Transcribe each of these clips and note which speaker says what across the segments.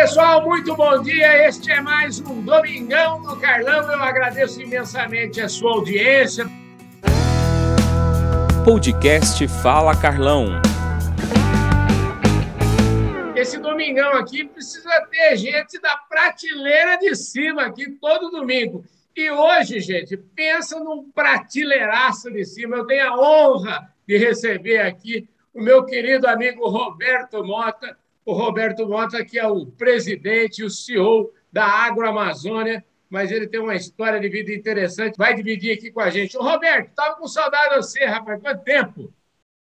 Speaker 1: pessoal, muito bom dia. Este é mais um Domingão do Carlão. Eu agradeço imensamente a sua audiência.
Speaker 2: Podcast Fala Carlão.
Speaker 1: Esse domingão aqui precisa ter gente da prateleira de cima aqui todo domingo. E hoje, gente, pensa num prateleiraço de cima. Eu tenho a honra de receber aqui o meu querido amigo Roberto Mota o Roberto Mota, que é o presidente, o CEO da Agroamazônia, mas ele tem uma história de vida interessante, vai dividir aqui com a gente. Ô, Roberto, estava com saudade de você, rapaz, quanto tempo?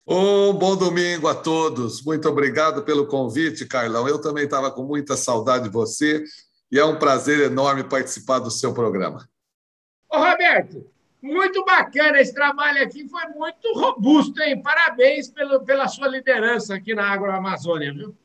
Speaker 3: Um bom domingo a todos. Muito obrigado pelo convite, Carlão. Eu também estava com muita saudade de você e é um prazer enorme participar do seu programa.
Speaker 1: Ô, Roberto, muito bacana esse trabalho aqui, foi muito robusto, hein? Parabéns pelo, pela sua liderança aqui na Agroamazônia, viu?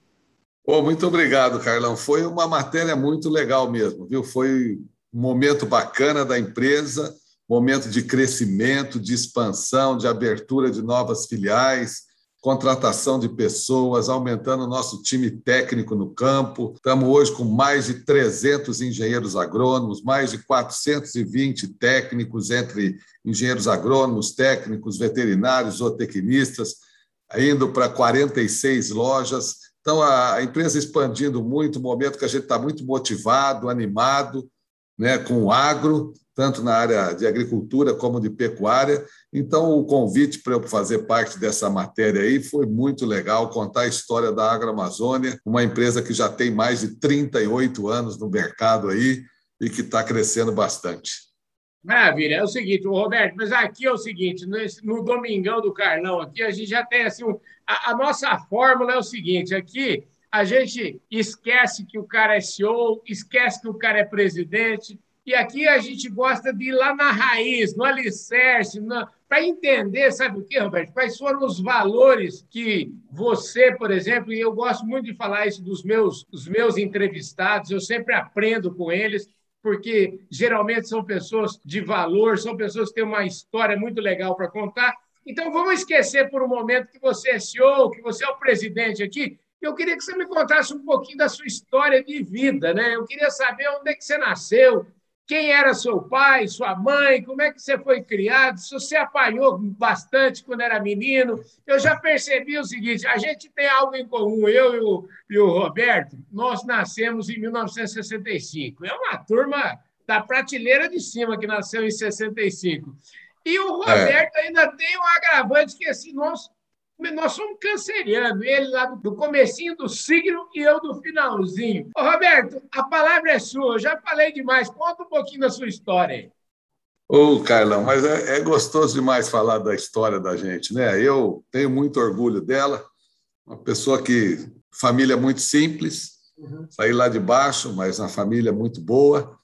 Speaker 3: Oh, muito obrigado, Carlão. Foi uma matéria muito legal mesmo, viu? Foi um momento bacana da empresa, momento de crescimento, de expansão, de abertura de novas filiais, contratação de pessoas, aumentando o nosso time técnico no campo. Estamos hoje com mais de 300 engenheiros agrônomos, mais de 420 técnicos, entre engenheiros agrônomos, técnicos, veterinários, zootecnistas, indo para 46 lojas então, a empresa expandindo muito, momento que a gente está muito motivado, animado, né, com o agro, tanto na área de agricultura como de pecuária. Então, o convite para eu fazer parte dessa matéria aí foi muito legal, contar a história da Agroamazônia, uma empresa que já tem mais de 38 anos no mercado aí e que está crescendo bastante.
Speaker 1: Maravilha. É o seguinte, Roberto, mas aqui é o seguinte, no Domingão do Carlão, aqui a gente já tem assim, um, a, a, nossa fórmula é o seguinte, aqui a gente esquece que o cara é CEO, esquece que o cara é presidente, e aqui a gente gosta de ir lá na raiz, no alicerce, para entender, sabe o que, Roberto? Quais foram os valores que você, por exemplo, e eu gosto muito de falar isso dos meus, dos meus entrevistados, eu sempre aprendo com eles, porque geralmente são pessoas de valor, são pessoas que têm uma história muito legal para contar. Então, vamos esquecer por um momento que você é CEO, que você é o presidente aqui. Eu queria que você me contasse um pouquinho da sua história de vida, né? Eu queria saber onde é que você nasceu, quem era seu pai, sua mãe, como é que você foi criado, se você apanhou bastante quando era menino. Eu já percebi o seguinte: a gente tem algo em comum, eu e o, e o Roberto, nós nascemos em 1965. É uma turma da prateleira de cima que nasceu em 65. E o é. Roberto é. ainda tem um agravante que assim, nós nós somos cancerianos, ele lá do comecinho do signo e eu do finalzinho. Ô, Roberto, a palavra é sua, eu já falei demais, conta um pouquinho da sua história aí.
Speaker 3: Ô, Carlão, mas é, é, gostoso demais falar da história da gente, né? Eu tenho muito orgulho dela, uma pessoa que, família muito simples, uhum. saí lá de baixo, mas uma família muito boa,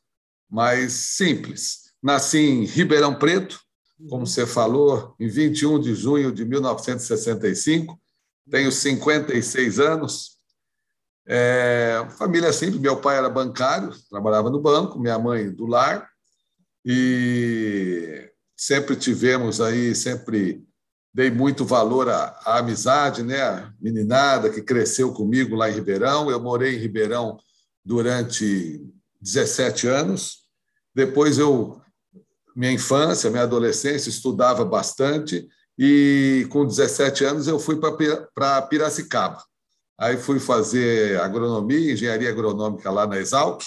Speaker 3: mas simples. Nasci em Ribeirão Preto, como você falou, em 21 de junho de 1965. Tenho 56 anos. É, família simples, meu pai era bancário, trabalhava no banco, minha mãe do lar, e sempre tivemos aí, sempre dei muito valor à, à amizade, né? A meninada que cresceu comigo lá em Ribeirão. Eu morei em Ribeirão durante 17 anos. Depois eu minha infância, minha adolescência, estudava bastante e com 17 anos eu fui para Piracicaba. Aí fui fazer agronomia, engenharia agronômica lá na Exalc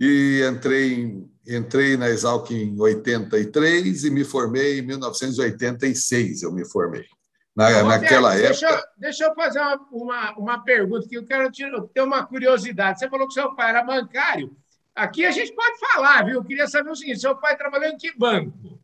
Speaker 3: e entrei, entrei na Exalc em 83 e me formei em 1986, eu me formei. Na, Roberto, naquela
Speaker 1: deixa
Speaker 3: época.
Speaker 1: Deixa eu fazer uma, uma, uma pergunta que eu quero ter uma curiosidade. Você falou que seu pai era bancário. Aqui a gente pode falar, viu? Eu queria saber o seguinte: seu pai trabalhou em que banco?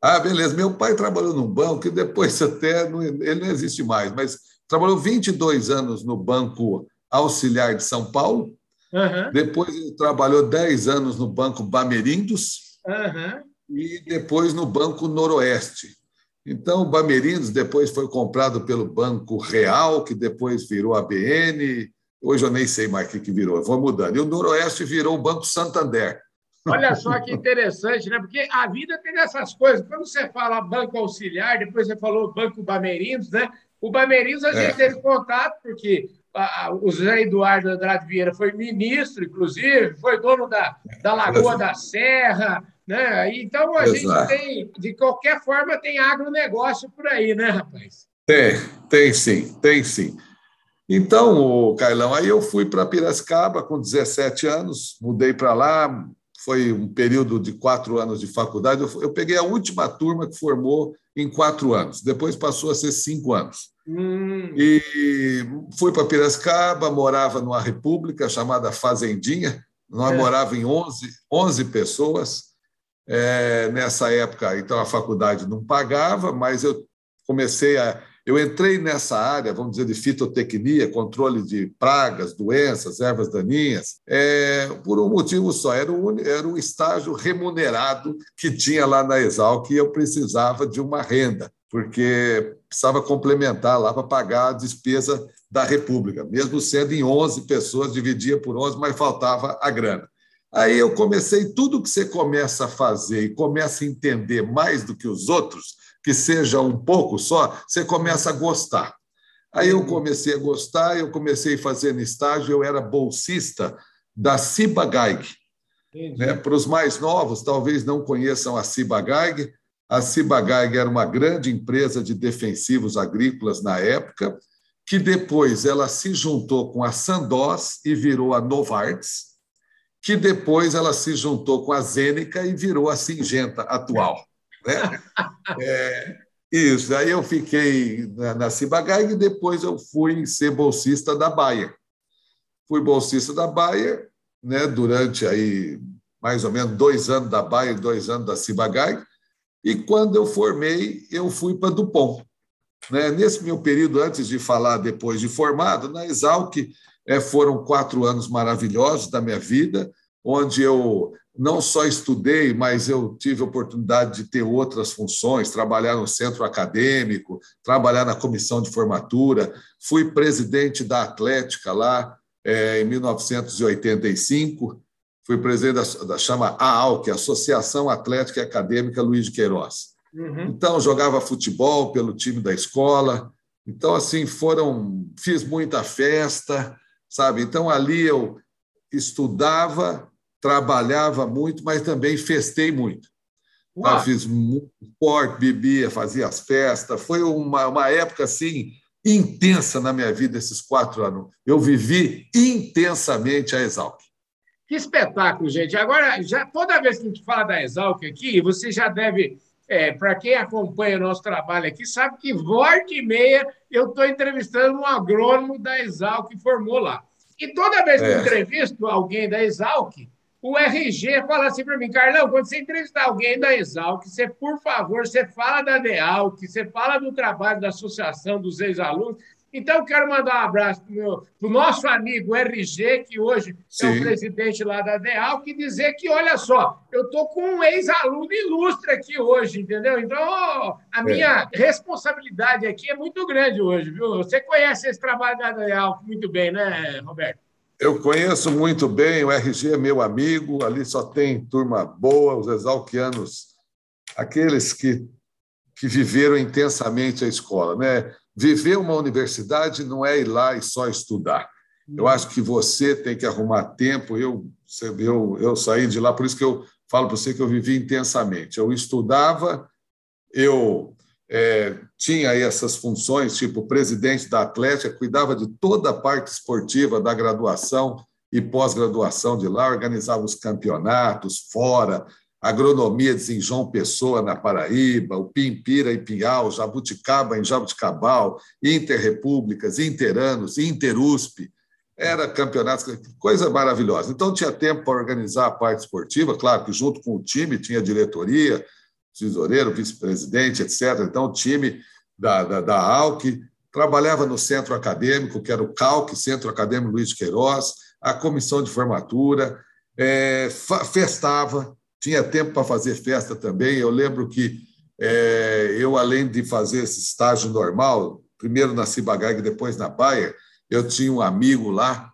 Speaker 3: Ah, beleza. Meu pai trabalhou num banco que depois até não, ele não existe mais, mas trabalhou 22 anos no Banco Auxiliar de São Paulo. Uhum. Depois ele trabalhou 10 anos no Banco Bamerindos uhum. e depois no Banco Noroeste. Então, o Bamerindos depois foi comprado pelo Banco Real, que depois virou ABN, Hoje eu nem sei mais o que, que virou, vou mudando. E o Noroeste virou o Banco Santander.
Speaker 1: Olha só que interessante, né? Porque a vida tem essas coisas. Quando você fala banco auxiliar, depois você falou banco Bamerindos, né? O Bamerindos a gente é. teve contato, porque o Zé Eduardo Andrade Vieira foi ministro, inclusive, foi dono da, da Lagoa da Serra, né? Então a Exato. gente tem, de qualquer forma, tem agronegócio por aí, né, rapaz?
Speaker 3: Tem, tem sim, tem sim. Então, o Cailão, aí eu fui para Piracicaba com 17 anos, mudei para lá, foi um período de quatro anos de faculdade. Eu, eu, peguei a última turma que formou em quatro anos, depois passou a ser cinco anos. Hum. E fui para Piracicaba, morava numa república chamada Fazendinha, nós é. morava em 11, 11 pessoas. É, nessa época, então a faculdade não pagava, mas eu comecei a eu entrei nessa área, vamos dizer, de fitotecnia, controle de pragas, doenças, ervas daninhas, é, por um motivo só: era o, era estágio remunerado que tinha lá na Exalc e eu precisava de uma renda, porque precisava complementar lá para pagar a despesa da República, mesmo sendo em 11 pessoas, dividia por 11, mas faltava a grana. Aí eu comecei, tudo que você começa a fazer e começa a entender mais do que os outros, que seja um pouco só, você começa a gostar. Aí eu comecei a gostar, eu comecei a fazer no estágio, eu era bolsista da Cibagaig. Né? Para os mais novos, talvez não conheçam a Cibagaig. A Cibagaig era uma grande empresa de defensivos agrícolas na época, que depois ela se juntou com a Sandoz e virou a Novartis, que depois ela se juntou com a Zênica e virou a Singenta atual. Né? É, isso, aí eu fiquei na, na Cibagag e depois eu fui ser bolsista da Bayer. Fui bolsista da Bayer né, durante aí mais ou menos dois anos da Bayer, dois anos da Cibagag, e quando eu formei, eu fui para Dupont. Né? Nesse meu período, antes de falar depois de formado, na Exalc, é, foram quatro anos maravilhosos da minha vida, onde eu não só estudei, mas eu tive a oportunidade de ter outras funções, trabalhar no centro acadêmico, trabalhar na comissão de formatura, fui presidente da Atlética lá é, em 1985, fui presidente da, da chama AAL, que é a Associação Atlética e Acadêmica Luiz de Queiroz. Uhum. Então, jogava futebol pelo time da escola. Então, assim, foram. Fiz muita festa, sabe? Então, ali eu estudava trabalhava muito, mas também festei muito. Eu fiz muito esporte, bebia, fazia as festas. Foi uma, uma época assim intensa na minha vida esses quatro anos. Eu vivi intensamente a Exalc.
Speaker 1: Que espetáculo, gente! Agora, já toda vez que a gente fala da Exalc aqui, você já deve, é, para quem acompanha o nosso trabalho aqui, sabe que volta e meia eu estou entrevistando um agrônomo da Exalc que formou lá. E toda vez que é. entrevisto alguém da Exalc, o RG fala assim para mim, Carlão, quando você entrevistar alguém da Exalc, você, por favor, você fala da DEAL, que você fala do trabalho da Associação dos Ex-Alunos. Então, eu quero mandar um abraço para o nosso amigo RG, que hoje Sim. é o presidente lá da DEAL, que dizer que, olha só, eu estou com um ex-aluno ilustre aqui hoje, entendeu? Então, a minha é. responsabilidade aqui é muito grande hoje, viu? Você conhece esse trabalho da DEAL muito bem, né, Roberto?
Speaker 3: Eu conheço muito bem, o RG é meu amigo, ali só tem turma boa, os exalquianos, aqueles que, que viveram intensamente a escola. Né? Viver uma universidade não é ir lá e só estudar. Eu acho que você tem que arrumar tempo. Eu, eu, eu saí de lá, por isso que eu falo para você que eu vivi intensamente. Eu estudava, eu é, tinha aí essas funções, tipo presidente da Atlética, cuidava de toda a parte esportiva da graduação e pós-graduação de lá, organizava os campeonatos fora, agronomia em João Pessoa, na Paraíba, o Pimpira em Pinhal, Jabuticaba em Jabuticabal, Interrepúblicas, Interanos, Interusp, era campeonatos, coisa maravilhosa. Então tinha tempo para organizar a parte esportiva, claro que junto com o time tinha diretoria, tesoureiro, vice-presidente, etc. Então, o time da, da, da ALC trabalhava no centro acadêmico, que era o CALC, Centro Acadêmico Luiz Queiroz, a comissão de formatura, é, festava, tinha tempo para fazer festa também. Eu lembro que é, eu, além de fazer esse estágio normal, primeiro na Cibagag depois na Baia, eu tinha um amigo lá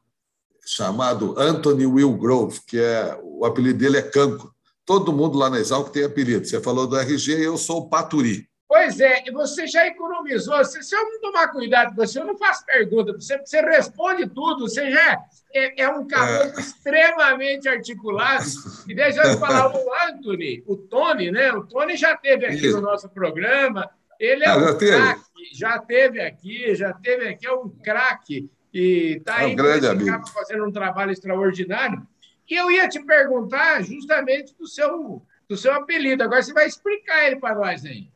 Speaker 3: chamado Anthony Will Grove, que é o apelido dele é Canco. Todo mundo lá na Exalc tem apelido. Você falou do RG, eu sou o Paturi.
Speaker 1: Pois é, você já economizou. Se, se eu não tomar cuidado com você, eu não faço pergunta para você, você responde tudo. Você já é, é um cabelo é. extremamente articulado. E deixa eu falar, o Anthony, o Tony, né? O Tony já teve aqui Isso. no nosso programa. Ele é ah, um craque, já teve aqui, já teve aqui, é um craque. E está é um aí fazendo um trabalho extraordinário. E eu ia te perguntar justamente do seu, do seu apelido. Agora você vai explicar ele para nós aí.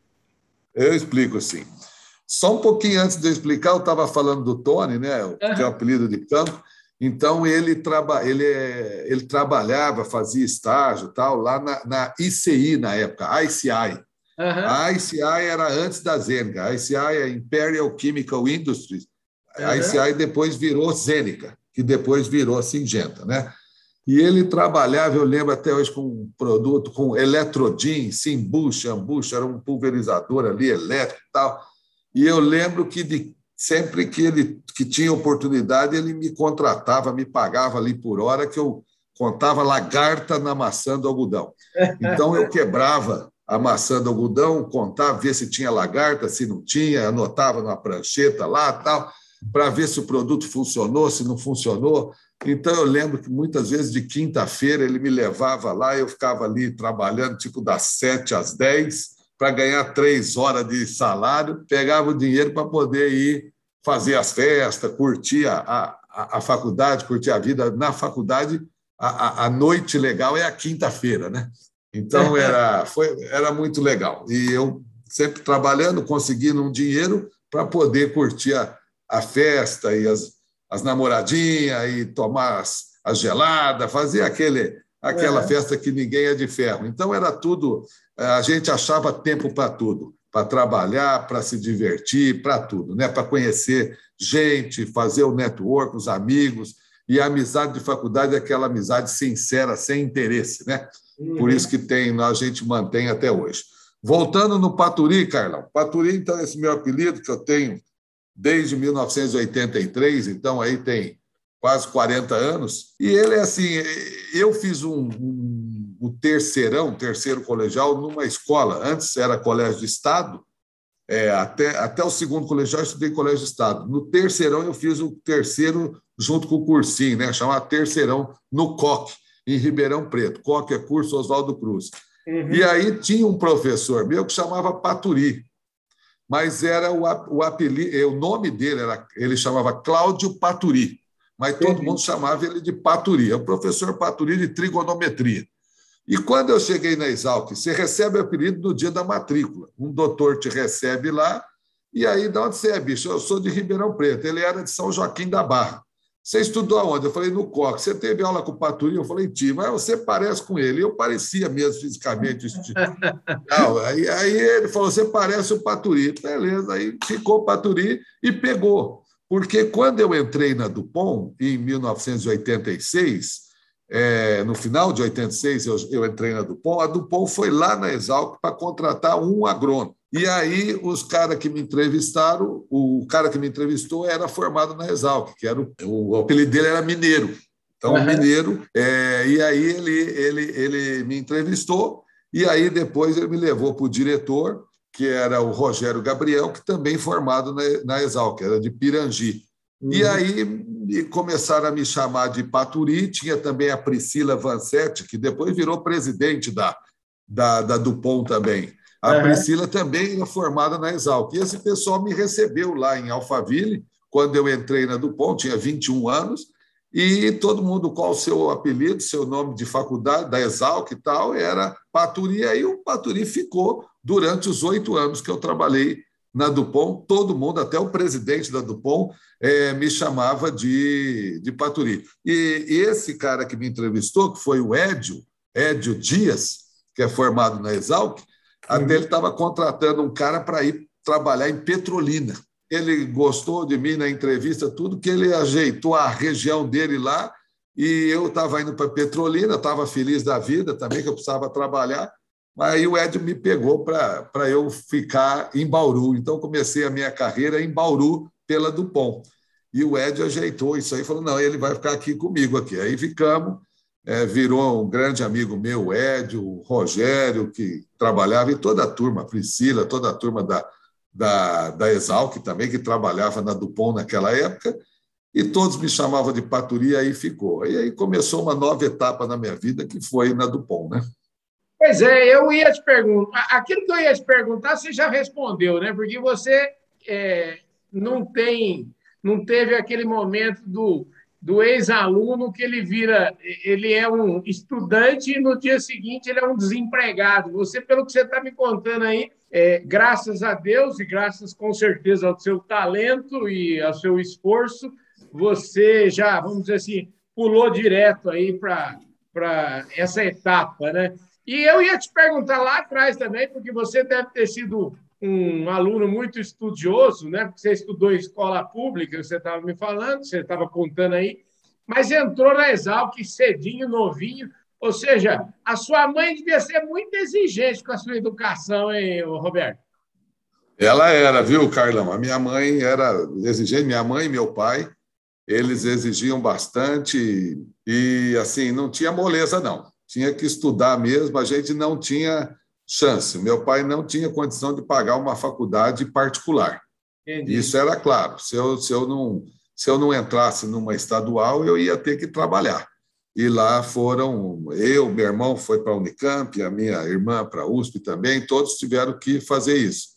Speaker 3: Eu explico sim. Só um pouquinho antes de eu explicar, eu estava falando do Tony, né? Uhum. Que o apelido de campo. Então, ele, traba, ele, é, ele trabalhava, fazia estágio tal, lá na, na ICI na época, ICI. Uhum. A ICI era antes da Zeneca. A ICI é Imperial Chemical Industries. Uhum. A ICI depois virou Zeneca, que depois virou Singenta, né? E ele trabalhava, eu lembro até hoje, com um produto, com Eletrodin, Simbucha, Ambucha, era um pulverizador ali elétrico e tal. E eu lembro que de, sempre que ele que tinha oportunidade, ele me contratava, me pagava ali por hora, que eu contava lagarta na maçã do algodão. Então eu quebrava a maçã do algodão, contava, ver se tinha lagarta, se não tinha, anotava na prancheta lá, tal, para ver se o produto funcionou, se não funcionou. Então, eu lembro que muitas vezes de quinta-feira ele me levava lá, eu ficava ali trabalhando, tipo das sete às dez, para ganhar três horas de salário, pegava o dinheiro para poder ir fazer as festas, curtir a, a, a faculdade, curtir a vida. Na faculdade, a, a noite legal é a quinta-feira, né? Então, era, foi, era muito legal. E eu sempre trabalhando, conseguindo um dinheiro para poder curtir a, a festa e as, as namoradinhas e tomar as, as geladas, fazer aquele, aquela é. festa que ninguém é de ferro. Então, era tudo, eh, a gente achava tempo para tudo, para trabalhar, para se divertir, para tudo, né? para conhecer gente, fazer o network, os amigos. E a amizade de faculdade é aquela amizade sincera, sem interesse, né? Uhum. Por isso que tem, a gente mantém até hoje. Voltando no Paturi, Carlão. Paturi, então, é esse meu apelido que eu tenho desde 1983, então aí tem quase 40 anos. E ele é assim, eu fiz um, um, um terceirão, terceiro colegial, numa escola. Antes era colégio de Estado, é, até, até o segundo colegial eu estudei colégio de Estado. No terceirão eu fiz o terceiro junto com o cursinho, né, chamado terceirão, no COC, em Ribeirão Preto. COC é curso Oswaldo Cruz. Uhum. E aí tinha um professor meu que chamava Paturi mas era o, o apelido, o nome dele era, ele chamava Cláudio Paturi, mas todo mundo chamava ele de Paturi, é o professor Paturi de trigonometria. E quando eu cheguei na Exalc, você recebe o apelido no dia da matrícula. Um doutor te recebe lá, e aí, de onde você é, bicho? Eu sou de Ribeirão Preto. Ele era de São Joaquim da Barra. Você estudou aonde? Eu falei, no COC. Você teve aula com o Paturi? Eu falei, tive. Mas você parece com ele. Eu parecia mesmo fisicamente. Não, aí, aí ele falou, você parece o Paturi. Beleza, aí ficou o Paturi e pegou. Porque quando eu entrei na Dupont, em 1986, é, no final de 86 eu, eu entrei na Dupont, a Dupont foi lá na Exalc para contratar um agrônomo. E aí, os caras que me entrevistaram, o cara que me entrevistou era formado na Exalc, que era o, o apelido dele era Mineiro. Então, uhum. Mineiro. É, e aí, ele, ele, ele me entrevistou, e aí depois ele me levou para o diretor, que era o Rogério Gabriel, que também formado na, na Exalc, era de Pirangi. Uhum. E aí começaram a me chamar de Paturi, tinha também a Priscila Vansetti, que depois virou presidente da, da, da Dupont também. A uhum. Priscila também era formada na Exalc. E esse pessoal me recebeu lá em Alphaville, quando eu entrei na Dupont, tinha 21 anos, e todo mundo, qual o seu apelido, seu nome de faculdade, da Exalc e tal, era Paturi. E aí o Paturi ficou durante os oito anos que eu trabalhei na Dupont, todo mundo, até o presidente da Dupont, é, me chamava de, de Paturi. E, e esse cara que me entrevistou, que foi o Édio, Édio Dias, que é formado na Exalc, até ele estava contratando um cara para ir trabalhar em Petrolina. Ele gostou de mim na entrevista, tudo que ele ajeitou a região dele lá, e eu estava indo para Petrolina, estava feliz da vida também, que eu precisava trabalhar. Aí o Ed me pegou para eu ficar em Bauru. Então, comecei a minha carreira em Bauru pela Dupont. E o Ed ajeitou isso aí, falou: não, ele vai ficar aqui comigo aqui. Aí ficamos. É, virou um grande amigo meu, o Edio, o Rogério, que trabalhava, e toda a turma, a Priscila, toda a turma da, da, da Exalc também, que trabalhava na Dupont naquela época, e todos me chamavam de Paturi, e aí ficou. E aí começou uma nova etapa na minha vida, que foi na Dupont, né?
Speaker 1: Pois é, eu ia te perguntar, aquilo que eu ia te perguntar, você já respondeu, né? Porque você é, não tem, não teve aquele momento do do ex-aluno que ele vira, ele é um estudante e no dia seguinte ele é um desempregado. Você, pelo que você está me contando aí, é, graças a Deus e graças com certeza ao seu talento e ao seu esforço, você já, vamos dizer assim, pulou direto aí para essa etapa, né? E eu ia te perguntar lá atrás também, porque você deve ter sido um aluno muito estudioso, né? Porque você estudou em escola pública, você estava me falando, você estava contando aí, mas entrou na Exalc cedinho, novinho. Ou seja, a sua mãe devia ser muito exigente com a sua educação, hein, Roberto?
Speaker 3: Ela era, viu, Carlão? A minha mãe era exigente, minha mãe e meu pai, eles exigiam bastante e, assim, não tinha moleza, não. Tinha que estudar mesmo, a gente não tinha chance. Meu pai não tinha condição de pagar uma faculdade particular. Entendi. Isso era claro. Se eu, se, eu não, se eu não entrasse numa estadual, eu ia ter que trabalhar. E lá foram, eu, meu irmão foi para a Unicamp, a minha irmã para a USP também, todos tiveram que fazer isso.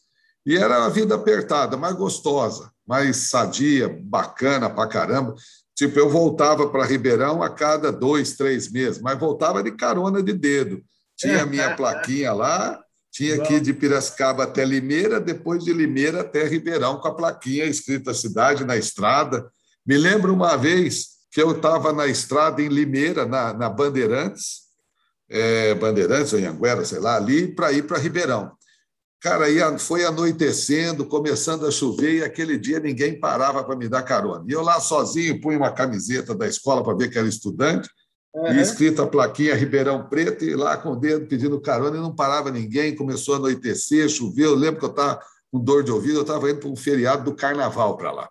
Speaker 3: E era uma vida apertada, mais gostosa, mais sadia, bacana pra caramba. Tipo, eu voltava para Ribeirão a cada dois, três meses, mas voltava de carona de dedo. Tinha a minha plaquinha lá, tinha que ir de Piracicaba até Limeira, depois de Limeira até Ribeirão, com a plaquinha escrita cidade na estrada. Me lembro uma vez que eu estava na estrada em Limeira, na, na Bandeirantes, é, Bandeirantes ou Anhanguera, sei lá, ali, para ir para Ribeirão. Cara, ia, foi anoitecendo, começando a chover, e aquele dia ninguém parava para me dar carona. E eu lá sozinho, punha uma camiseta da escola para ver que era estudante, Uhum. E escrito a plaquinha Ribeirão Preto, e lá com o dedo pedindo carona, e não parava ninguém, começou a anoitecer, choveu. Eu lembro que eu estava com dor de ouvido, eu estava indo para um feriado do carnaval para lá.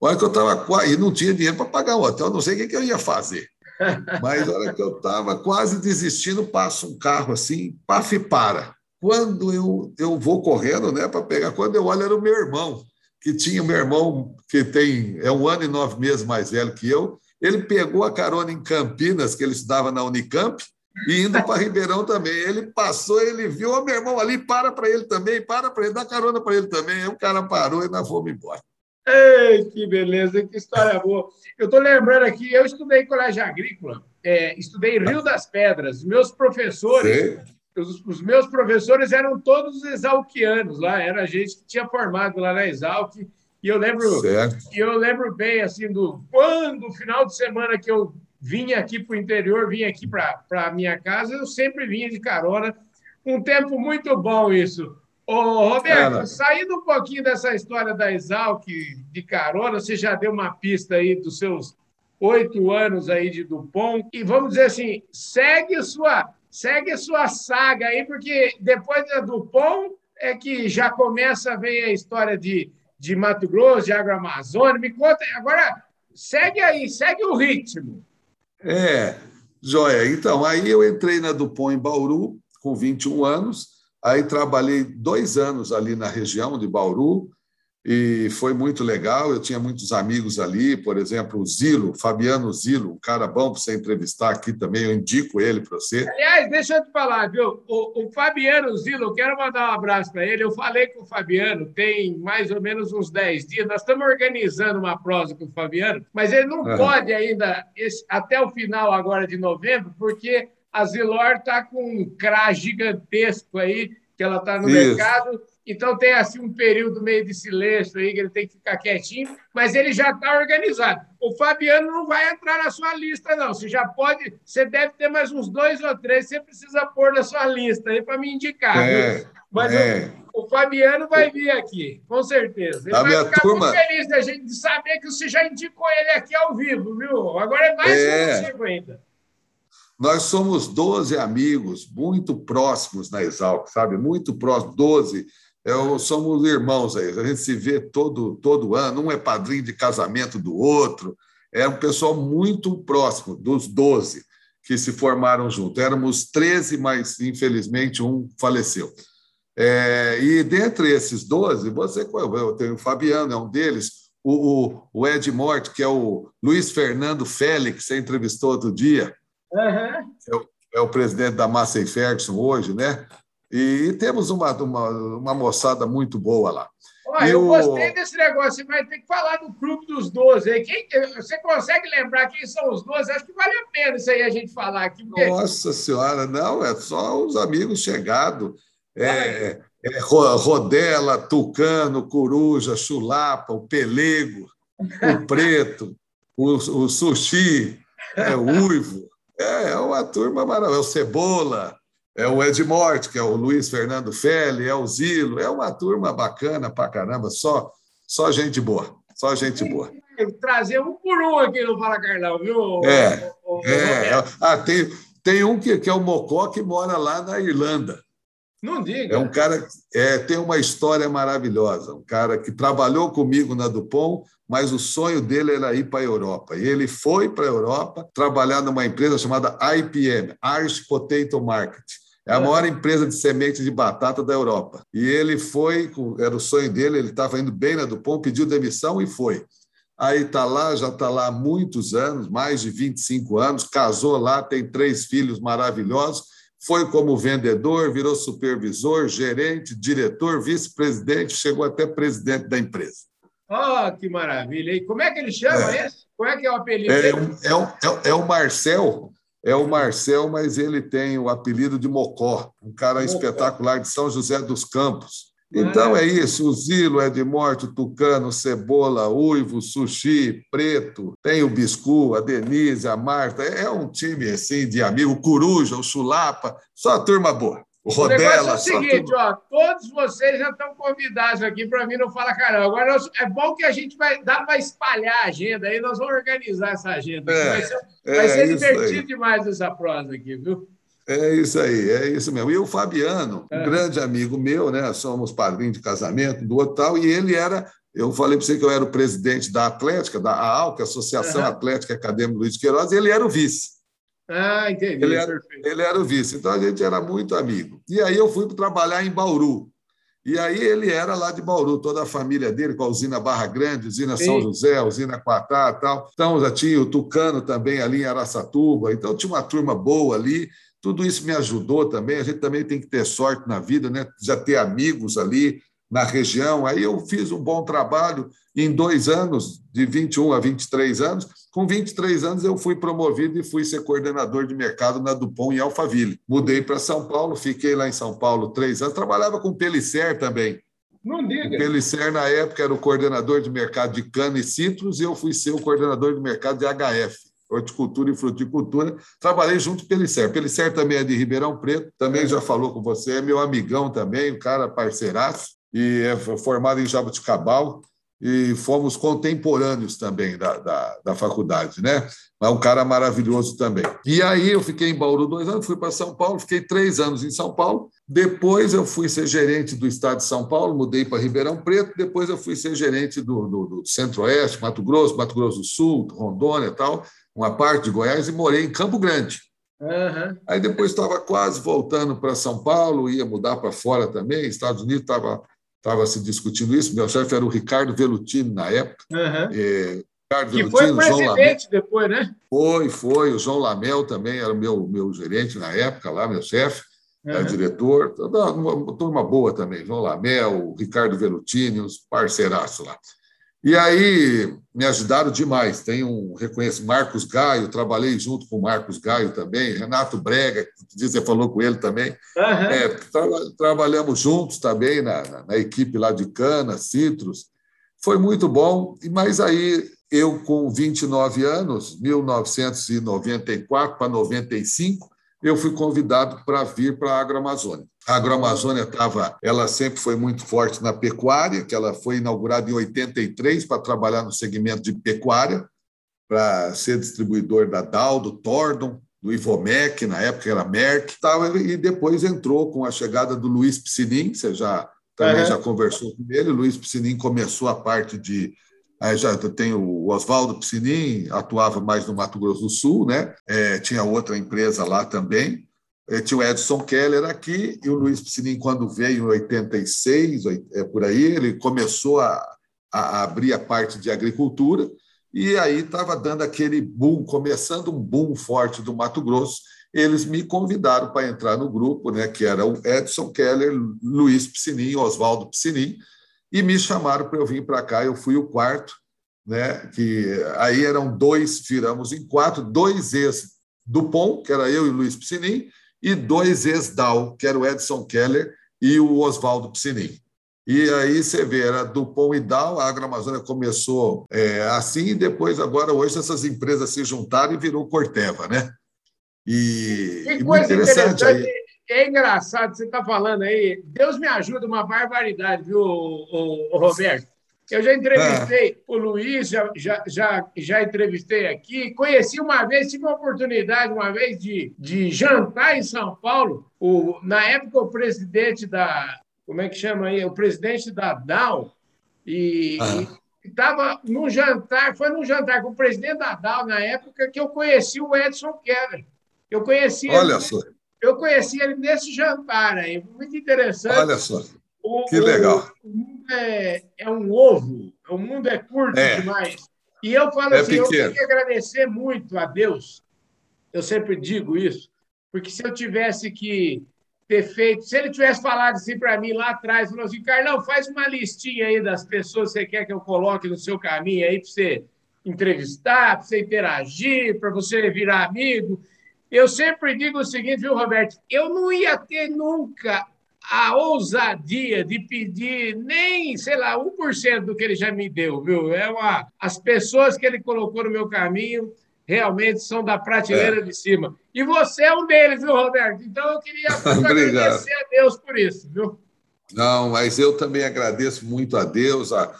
Speaker 3: Olha que eu estava e não tinha dinheiro para pagar o hotel, não sei o que, que eu ia fazer. Mas a hora que eu estava quase desistindo, passa um carro assim, paf e para. Quando eu, eu vou correndo né, para pegar, quando eu olho, era o meu irmão, que tinha meu irmão, que tem é um ano e nove meses mais velho que eu, ele pegou a carona em Campinas, que ele estudava na Unicamp, e indo para Ribeirão também. Ele passou, ele viu, o meu irmão ali, para para ele também, para para ele, dá carona para ele também. Aí o cara parou e nós fomos embora.
Speaker 1: Ei, que beleza, que história boa. Eu estou lembrando aqui, eu estudei em colégio agrícola, é, estudei em Rio das Pedras. Meus professores, os, os, meus professores eram todos exalquianos lá, era gente que tinha formado lá na Exalc. E eu lembro, e eu lembro bem assim do quando final de semana que eu vinha aqui para o interior, vinha aqui para a minha casa, eu sempre vinha de carona. Um tempo muito bom isso. Ô, Roberto, saindo um pouquinho dessa história da Exalc de carona, você já deu uma pista aí dos seus oito anos aí de Dupont e vamos dizer assim, segue a sua segue a sua saga aí, porque depois da Dupont é que já começa a ver a história de de Mato Grosso, de Agroamazônia. Me conta, agora segue aí, segue o ritmo.
Speaker 3: É, joia. Então, aí eu entrei na Dupont em Bauru com 21 anos, aí trabalhei dois anos ali na região de Bauru, e foi muito legal. Eu tinha muitos amigos ali, por exemplo, o Zilo, Fabiano Zilo, um cara bom para você entrevistar aqui também, eu indico ele para você.
Speaker 1: Aliás, deixa eu te falar, viu? O, o Fabiano Zilo, eu quero mandar um abraço para ele. Eu falei com o Fabiano tem mais ou menos uns 10 dias. Nós estamos organizando uma prosa com o Fabiano, mas ele não uhum. pode ainda, esse, até o final agora de novembro, porque a Zilor está com um CRA gigantesco aí, que ela está no Isso. mercado então tem assim um período meio de silêncio aí que ele tem que ficar quietinho, mas ele já está organizado. O Fabiano não vai entrar na sua lista, não. Você já pode, você deve ter mais uns dois ou três, você precisa pôr na sua lista aí para me indicar. É, mas é. O, o, Fabiano vai vir aqui, com certeza. Ele a vai ficar turma... muito feliz de, gente, de saber que você já indicou ele aqui ao vivo, viu? Agora é mais é. ainda.
Speaker 3: Nós somos 12 amigos muito próximos na Exalc, sabe? Muito próximos, 12 eu, somos irmãos aí, a gente se vê todo, todo ano, um é padrinho de casamento do outro, é um pessoal muito próximo, dos 12, que se formaram junto. Éramos 13, mas infelizmente um faleceu. É, e dentre esses 12, você eu tenho o Fabiano, é um deles, o, o, o Ed Morte, que é o Luiz Fernando Félix, você entrevistou outro dia, uhum. é, o, é, o, presidente da Massey Ferguson hoje, né? E temos uma, uma, uma moçada muito boa lá.
Speaker 1: Olha, eu gostei desse negócio. Vai ter que falar do clube dos 12 aí. Quem, você consegue lembrar quem são os 12? Acho que vale a pena isso aí a gente falar aqui.
Speaker 3: Porque... Nossa Senhora, não, é só os amigos chegados. É, é, Rodela, Tucano, Coruja, Chulapa, o Pelego, o Preto, o, o Sushi, é, o Uivo. É, é uma turma maravilhosa. É o Cebola, é o Ed Morte, que é o Luiz Fernando Feli, é o Zilo, é uma turma bacana pra caramba, só, só gente boa, só gente boa.
Speaker 1: Trazer um por um aqui no Fala Carlão, viu?
Speaker 3: É, o, o, é. O ah, tem, tem um que, que é o Mocó, que mora lá na Irlanda.
Speaker 1: Não diga.
Speaker 3: É um cara é, tem uma história maravilhosa, um cara que trabalhou comigo na Dupont, mas o sonho dele era ir para a Europa. E ele foi para a Europa trabalhar numa empresa chamada IPM, Irish Potato Market é a maior empresa de semente de batata da Europa. E ele foi, era o sonho dele, ele estava indo bem na Dupont, pediu demissão e foi. Aí está lá, já está lá há muitos anos, mais de 25 anos, casou lá, tem três filhos maravilhosos, foi como vendedor, virou supervisor, gerente, diretor, vice-presidente, chegou até presidente da empresa.
Speaker 1: Oh, que maravilha! E como é que ele chama é. esse? Como é que é o apelido
Speaker 3: é, dele? É, é, é o Marcel, é o Marcel, mas ele tem o apelido de Mocó, um cara Mocó. espetacular de São José dos Campos. Então é isso, o Zilo, Edmorte, Tucano, Cebola, Uivo, Sushi, Preto, tem o Biscu, a Denise, a Marta, é um time assim de amigo, o Coruja, o Chulapa, só turma boa.
Speaker 1: O, Rodela, negócio é o seguinte, ó, todos vocês já estão convidados aqui para mim não falar caramba. Agora é bom que a gente vai dar para espalhar a agenda aí, nós vamos organizar essa agenda. É, vai ser, é, vai ser divertido aí. demais essa prosa aqui, viu?
Speaker 3: É isso aí, é isso mesmo. E o Fabiano, é. um grande amigo meu, né? Somos padrinhos de casamento do tal, e ele era. Eu falei para você que eu era o presidente da Atlética, da AAL, que é a Associação uhum. Atlética Acadêmica Luiz Queiroz, e ele era o vice.
Speaker 1: Ah, entendi.
Speaker 3: Ele era, ele era o vice. Então a gente era muito amigo. E aí eu fui trabalhar em Bauru. E aí ele era lá de Bauru, toda a família dele, com a usina Barra Grande, usina Sim. São José, usina Quatá tal. Então já tinha o Tucano também ali em Araçatuba. Então tinha uma turma boa ali. Tudo isso me ajudou também. A gente também tem que ter sorte na vida, né? Já ter amigos ali na região. Aí eu fiz um bom trabalho em dois anos, de 21 a 23 anos. Com 23 anos, eu fui promovido e fui ser coordenador de mercado na Dupont em Alphaville. Mudei para São Paulo, fiquei lá em São Paulo três anos. Trabalhava com o Pelisser também.
Speaker 1: Não diga. O
Speaker 3: Pelisser, na época, era o coordenador de mercado de cana e citros e eu fui ser o coordenador de mercado de HF horticultura e fruticultura. Trabalhei junto com o Pelisser. Pelisser também é de Ribeirão Preto, também já falou com você, é meu amigão também, um cara parceiraço e é formado em Jabuticabal e fomos contemporâneos também da, da, da faculdade, né? É um cara maravilhoso também. E aí eu fiquei em Bauru dois anos, fui para São Paulo, fiquei três anos em São Paulo. Depois eu fui ser gerente do estado de São Paulo, mudei para Ribeirão Preto. Depois eu fui ser gerente do, do, do Centro-Oeste, Mato Grosso, Mato Grosso do Sul, Rondônia e tal, uma parte de Goiás, e morei em Campo Grande. Uhum. Aí depois estava quase voltando para São Paulo, ia mudar para fora também. Estados Unidos estava estava se discutindo isso. Meu chefe era o Ricardo Velutini na época. Uhum.
Speaker 1: É, Ricardo que foi presidente depois, né?
Speaker 3: Foi, foi. O João Lamel também era meu, meu gerente na época, lá, meu chefe, uhum. era diretor. Uma, uma turma boa também. João Lamel, Ricardo Velutini, os parceiraços lá. E aí me ajudaram demais. Tem um reconheço Marcos Gaio, trabalhei junto com o Marcos Gaio também, Renato Brega, que você falou com ele também. Uhum. É, tra trabalhamos juntos também na, na, na, equipe lá de Cana, Citrus. Foi muito bom, mas aí eu, com 29 anos, 1994 para 95, eu fui convidado para vir para a Agroamazônia. A Agroamazônia estava, ela sempre foi muito forte na pecuária, que ela foi inaugurada em 83 para trabalhar no segmento de pecuária, para ser distribuidor da Dow, do Tordon, do Ivomec, na época era Merck, e depois entrou com a chegada do Luiz Piscinin, você já também já conversou com ele, o Luiz Piscinin começou a parte de Aí já tem o Oswaldo Piscinin, atuava mais no Mato Grosso do Sul, né? É, tinha outra empresa lá também. É, tinha o Edson Keller aqui e o Luiz Piscinin, quando veio em 86, é por aí, ele começou a, a abrir a parte de agricultura e aí estava dando aquele boom, começando um boom forte do Mato Grosso. Eles me convidaram para entrar no grupo, né, que era o Edson Keller, Luiz Piscinin, Oswaldo Piscinin, e me chamaram para eu vir para cá. Eu fui o quarto, né, que aí eram dois, viramos em quatro, dois ex Dupont, que era eu e Luiz Piscinin, e dois ex-DAO, que era o Edson Keller e o Oswaldo Piscinin. E aí você vê, era Dupont e Dow, a Agroamazônia começou é, assim, e depois, agora, hoje, essas empresas se juntaram e virou Corteva, né?
Speaker 1: E, que coisa interessante. interessante. É engraçado, você está falando aí, Deus me ajuda, uma barbaridade, viu, o, o Roberto? Eu já entrevistei ah. o Luiz, já, já, já, já entrevistei aqui, conheci uma vez, tive uma oportunidade uma vez de, de jantar em São Paulo. O, na época, o presidente da, como é que chama aí? O presidente da DAO, e ah. estava no jantar, foi no jantar com o presidente da DAO na época que eu conheci o Edson Keller. Eu conheci
Speaker 3: Olha
Speaker 1: ele,
Speaker 3: só.
Speaker 1: Eu conheci ele nesse jantar aí, muito interessante.
Speaker 3: Olha só. O, que legal.
Speaker 1: O, o mundo é, é, um ovo, o mundo é curto é. demais. E eu falo é assim, pequeno. eu tenho que agradecer muito a Deus. Eu sempre digo isso, porque se eu tivesse que ter feito. Se ele tivesse falado assim para mim lá atrás, falou assim, Carlão, faz uma listinha aí das pessoas que você quer que eu coloque no seu caminho aí para você entrevistar, para você interagir, para você virar amigo. Eu sempre digo o seguinte, viu, Roberto? Eu não ia ter nunca a ousadia de pedir nem, sei lá, 1% do que ele já me deu, viu? É uma, as pessoas que ele colocou no meu caminho realmente são da prateleira é. de cima. E você é um deles, viu, Roberto? Então eu queria agradecer a Deus por isso, viu?
Speaker 3: Não, mas eu também agradeço muito a Deus a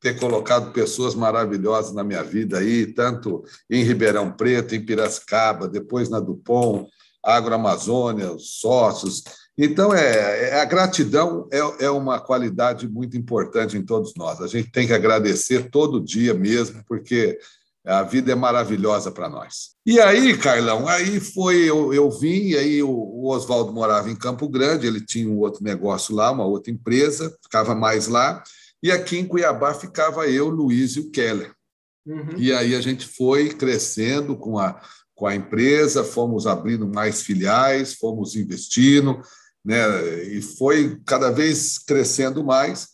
Speaker 3: ter colocado pessoas maravilhosas na minha vida aí, tanto em Ribeirão Preto, em Piracicaba, depois na Dupont, Agroamazônia, os sócios. Então, é, é, a gratidão é, é uma qualidade muito importante em todos nós. A gente tem que agradecer todo dia mesmo, porque a vida é maravilhosa para nós. E aí, Carlão, aí foi, eu, eu vim, e aí o, o Oswaldo morava em Campo Grande, ele tinha um outro negócio lá, uma outra empresa, ficava mais lá, e aqui em Cuiabá ficava eu, Luiz e o Keller. Uhum. E aí a gente foi crescendo com a, com a empresa, fomos abrindo mais filiais, fomos investindo, né? e foi cada vez crescendo mais.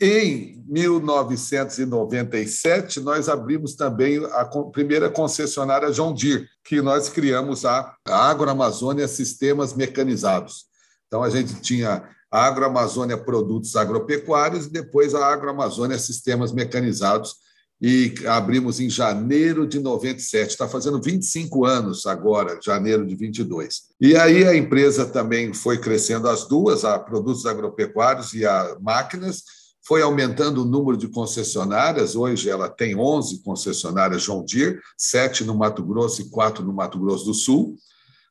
Speaker 3: Em 1997, nós abrimos também a primeira concessionária John Deere, que nós criamos a Agroamazônia Sistemas Mecanizados. Então, a gente tinha a Agroamazônia Produtos Agropecuários e depois a Agroamazônia Sistemas Mecanizados, e abrimos em janeiro de 97. Está fazendo 25 anos agora, janeiro de 22. E aí a empresa também foi crescendo as duas, a Produtos Agropecuários e a Máquinas, foi aumentando o número de concessionárias. Hoje ela tem 11 concessionárias John Deere, sete no Mato Grosso e quatro no Mato Grosso do Sul.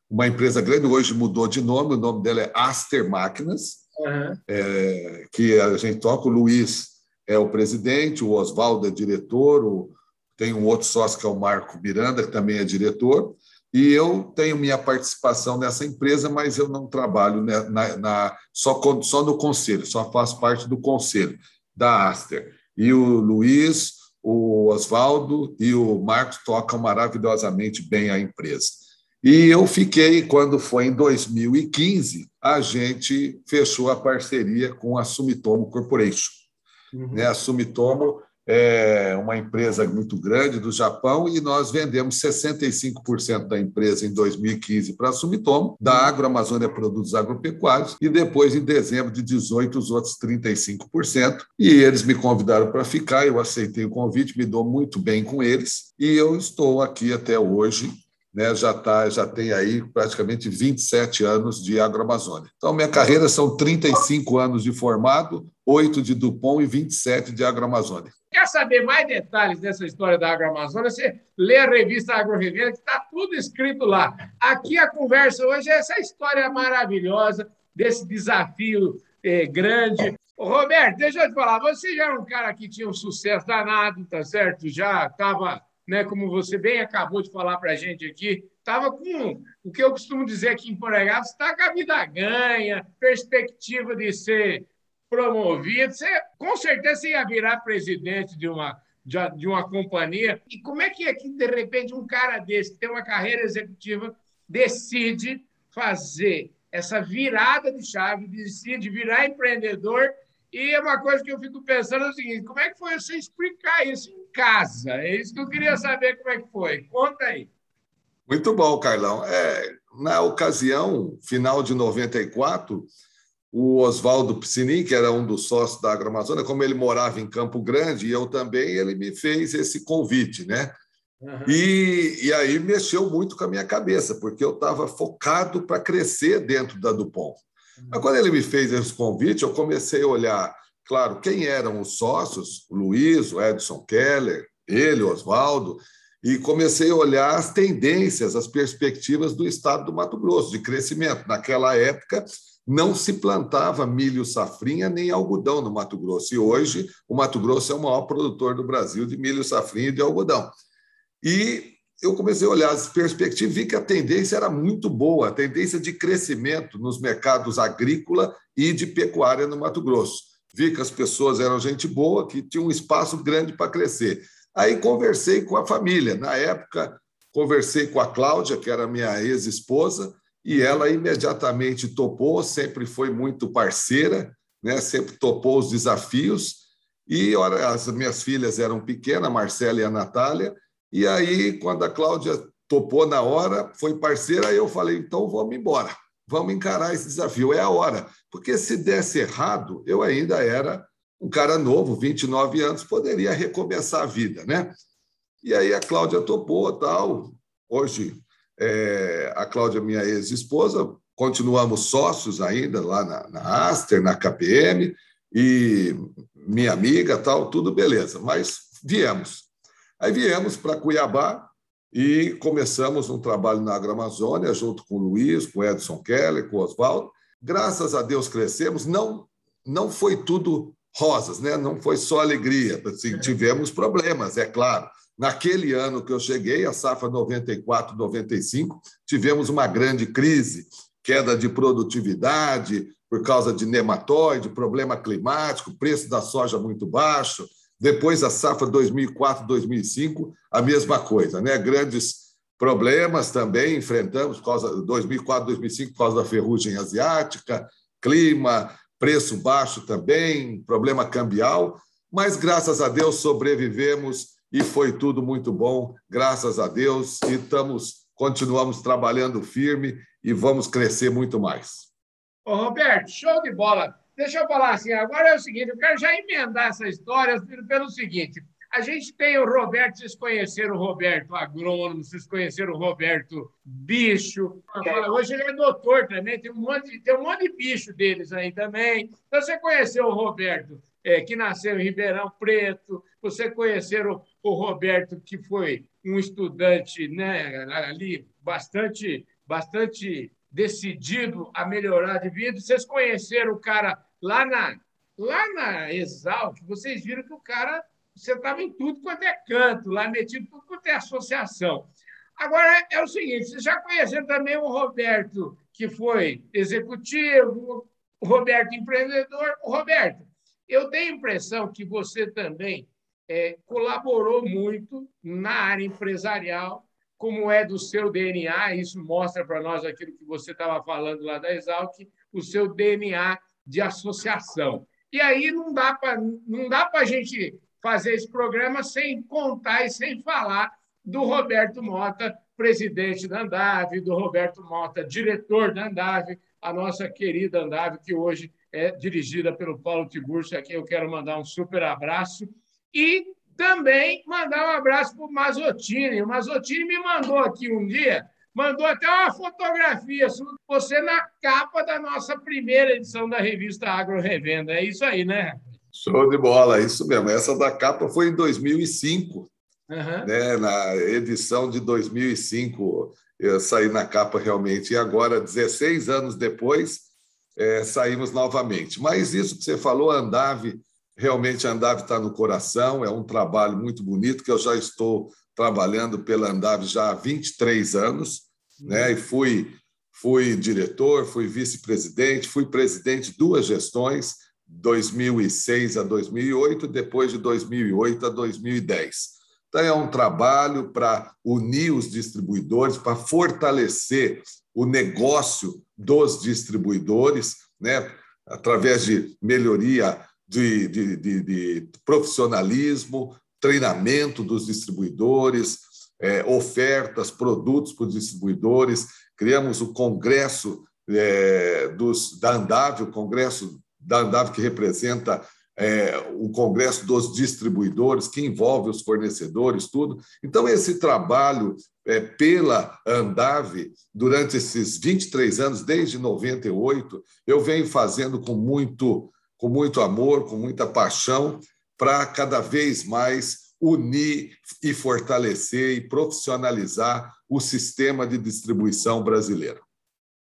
Speaker 3: Uma empresa grande, hoje mudou de nome, o nome dela é Aster Máquinas, uhum. é, que a gente toca. O Luiz é o presidente, o Oswaldo é diretor, o, tem um outro sócio que é o Marco Miranda, que também é diretor. E eu tenho minha participação nessa empresa, mas eu não trabalho na, na, na, só, só no conselho, só faço parte do conselho da Aster. E o Luiz, o Oswaldo e o Marcos tocam maravilhosamente bem a empresa. E eu fiquei, quando foi em 2015, a gente fechou a parceria com a Sumitomo Corporation. Uhum. Né, a Sumitomo é uma empresa muito grande do Japão e nós vendemos 65% da empresa em 2015 para a Sumitomo, da Agroamazônia Produtos Agropecuários, e depois, em dezembro de 18, os outros 35%. E eles me convidaram para ficar, eu aceitei o convite, me dou muito bem com eles, e eu estou aqui até hoje né, já, tá, já tem aí praticamente 27 anos de agroamazônia. Então, minha carreira são 35 anos de formado, 8 de Dupont e 27 de agroamazônia.
Speaker 1: Quer saber mais detalhes dessa história da agroamazônia? Você lê a revista Agro Revenda, que está tudo escrito lá. Aqui a conversa hoje é essa história maravilhosa desse desafio eh, grande. Ô, Roberto, deixa eu te falar, você já era um cara que tinha um sucesso danado, tá certo? Já estava, né, como você bem acabou de falar para a gente aqui, estava com o que eu costumo dizer aqui em Poregado, está com a vida ganha, perspectiva de ser promovido, você, com certeza você ia virar presidente de uma, de, uma companhia. E como é que é que, de repente, um cara desse, que tem uma carreira executiva, decide fazer essa virada de chave, decide virar empreendedor? E é uma coisa que eu fico pensando é o seguinte: como é que foi você explicar isso casa? É isso que eu queria saber como é que foi. Conta aí.
Speaker 3: Muito bom, Carlão. É, na ocasião, final de 94, o Oswaldo Piscinin, que era um dos sócios da Agroamazônia, como ele morava em Campo Grande e eu também, ele me fez esse convite, né? Uhum. E, e aí mexeu muito com a minha cabeça, porque eu estava focado para crescer dentro da Dupont. Uhum. Mas quando ele me fez esse convite, eu comecei a olhar, claro, quem eram os sócios, o Luiz, o Edson Keller, ele, Oswaldo, e comecei a olhar as tendências, as perspectivas do estado do Mato Grosso de crescimento. Naquela época, não se plantava milho safrinha nem algodão no Mato Grosso. E hoje o Mato Grosso é o maior produtor do Brasil de milho safrinha e de algodão. E eu comecei a olhar as perspectivas e vi que a tendência era muito boa, a tendência de crescimento nos mercados agrícola e de pecuária no Mato Grosso. Vi que as pessoas eram gente boa, que tinha um espaço grande para crescer. Aí conversei com a família. Na época, conversei com a Cláudia, que era minha ex-esposa, e ela imediatamente topou, sempre foi muito parceira, né? sempre topou os desafios. E ora, as minhas filhas eram pequenas, a Marcela e a Natália, e aí, quando a Cláudia topou na hora, foi parceira, eu falei: então vamos embora, vamos encarar esse desafio, é a hora. Porque se desse errado, eu ainda era um cara novo, 29 anos, poderia recomeçar a vida, né? E aí a Cláudia topou, tal. Hoje é, a Cláudia, minha ex-esposa, continuamos sócios ainda lá na, na Aster, na KPM, e minha amiga, tal, tudo beleza. Mas viemos. Aí viemos para Cuiabá e começamos um trabalho na Agroamazônia, junto com o Luiz, com o Edson Keller, com o Oswaldo. Graças a Deus crescemos. Não, não foi tudo rosas, né? não foi só alegria. Assim, tivemos problemas, é claro. Naquele ano que eu cheguei, a safra 94, 95, tivemos uma grande crise, queda de produtividade por causa de nematóide, problema climático, preço da soja muito baixo. Depois, a safra 2004, 2005, a mesma coisa, né? Grandes problemas também enfrentamos por causa 2004, 2005 por causa da ferrugem asiática, clima, preço baixo também, problema cambial, mas graças a Deus sobrevivemos e foi tudo muito bom, graças a Deus, e estamos, continuamos trabalhando firme e vamos crescer muito mais.
Speaker 1: Ô, Roberto, show de bola. Deixa eu falar assim, agora é o seguinte, eu quero já emendar essa história pelo seguinte, a gente tem o Roberto, vocês conheceram o Roberto agrônomo, vocês conheceram o Roberto bicho. Hoje ele é doutor também, tem um monte, tem um monte de bicho deles aí também. Então, você conheceu o Roberto, é, que nasceu em Ribeirão Preto, você conheceram o Roberto, que foi um estudante né, ali bastante, bastante decidido a melhorar de vida. Vocês conheceram o cara lá na, lá na Exalc, vocês viram que o cara você estava em tudo quanto é canto, lá metido tudo quanto é associação. Agora, é o seguinte, vocês já conheceram também o Roberto, que foi executivo, o Roberto empreendedor. O Roberto, eu tenho a impressão que você também é, colaborou muito na área empresarial, como é do seu DNA, isso mostra para nós aquilo que você estava falando lá da Exalc, o seu DNA de associação. E aí não dá para a gente fazer esse programa sem contar e sem falar do Roberto Mota, presidente da Andave, do Roberto Mota, diretor da Andave, a nossa querida Andave, que hoje é dirigida pelo Paulo Tiburcio, a quem eu quero mandar um super abraço. E também mandar um abraço para o Mazottini. O Mazottini me mandou aqui um dia, mandou até uma fotografia você na capa da nossa primeira edição da revista Agro Revenda. É isso aí, né?
Speaker 3: Show de bola, isso mesmo. Essa da capa foi em 2005, uhum. né? na edição de 2005 eu saí na capa realmente. E agora, 16 anos depois, é, saímos novamente. Mas isso que você falou, Andave, realmente a Andave está no coração, é um trabalho muito bonito que eu já estou trabalhando pela Andave já há 23 anos, né? E fui fui diretor, fui vice-presidente, fui presidente duas gestões, 2006 a 2008, depois de 2008 a 2010. Então, é um trabalho para unir os distribuidores, para fortalecer o negócio dos distribuidores, né? através de melhoria de, de, de, de profissionalismo, treinamento dos distribuidores, é, ofertas, produtos para os distribuidores. Criamos o Congresso é, dos, da Andave, o Congresso da Andave que representa é, o Congresso dos Distribuidores, que envolve os fornecedores, tudo. Então, esse trabalho é, pela Andave, durante esses 23 anos, desde 98, eu venho fazendo com muito, com muito amor, com muita paixão, para cada vez mais unir e fortalecer e profissionalizar o sistema de distribuição brasileiro.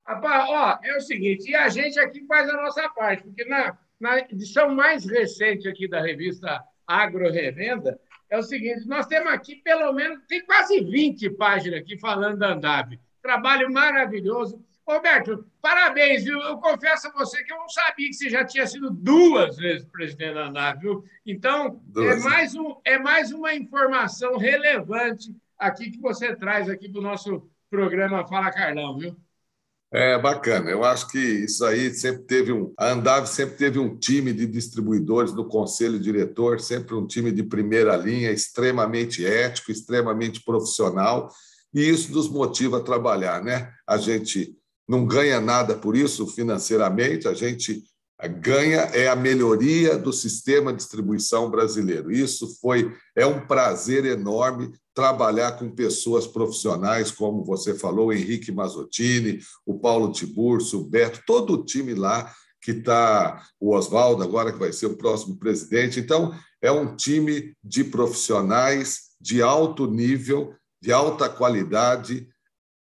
Speaker 1: Rapaz, ó, é o seguinte, e a gente aqui faz a nossa parte, porque na, na edição mais recente aqui da revista Agro Revenda, é o seguinte: nós temos aqui pelo menos, tem quase 20 páginas aqui falando da Andave. Trabalho maravilhoso. Roberto, parabéns, viu? Eu confesso a você que eu não sabia que você já tinha sido duas vezes presidente da Andave, viu? Então, é mais, um, é mais uma informação relevante aqui que você traz aqui para o nosso programa Fala Carlão, viu?
Speaker 3: É bacana. Eu acho que isso aí sempre teve um. A Andave sempre teve um time de distribuidores no conselho diretor, sempre um time de primeira linha, extremamente ético, extremamente profissional, e isso nos motiva a trabalhar, né? A gente não ganha nada por isso financeiramente, a gente ganha é a melhoria do sistema de distribuição brasileiro. Isso foi é um prazer enorme trabalhar com pessoas profissionais, como você falou, Henrique Mazottini, o Paulo Tiburcio, o Beto, todo o time lá que está, o Oswaldo agora que vai ser o próximo presidente. Então, é um time de profissionais de alto nível, de alta qualidade,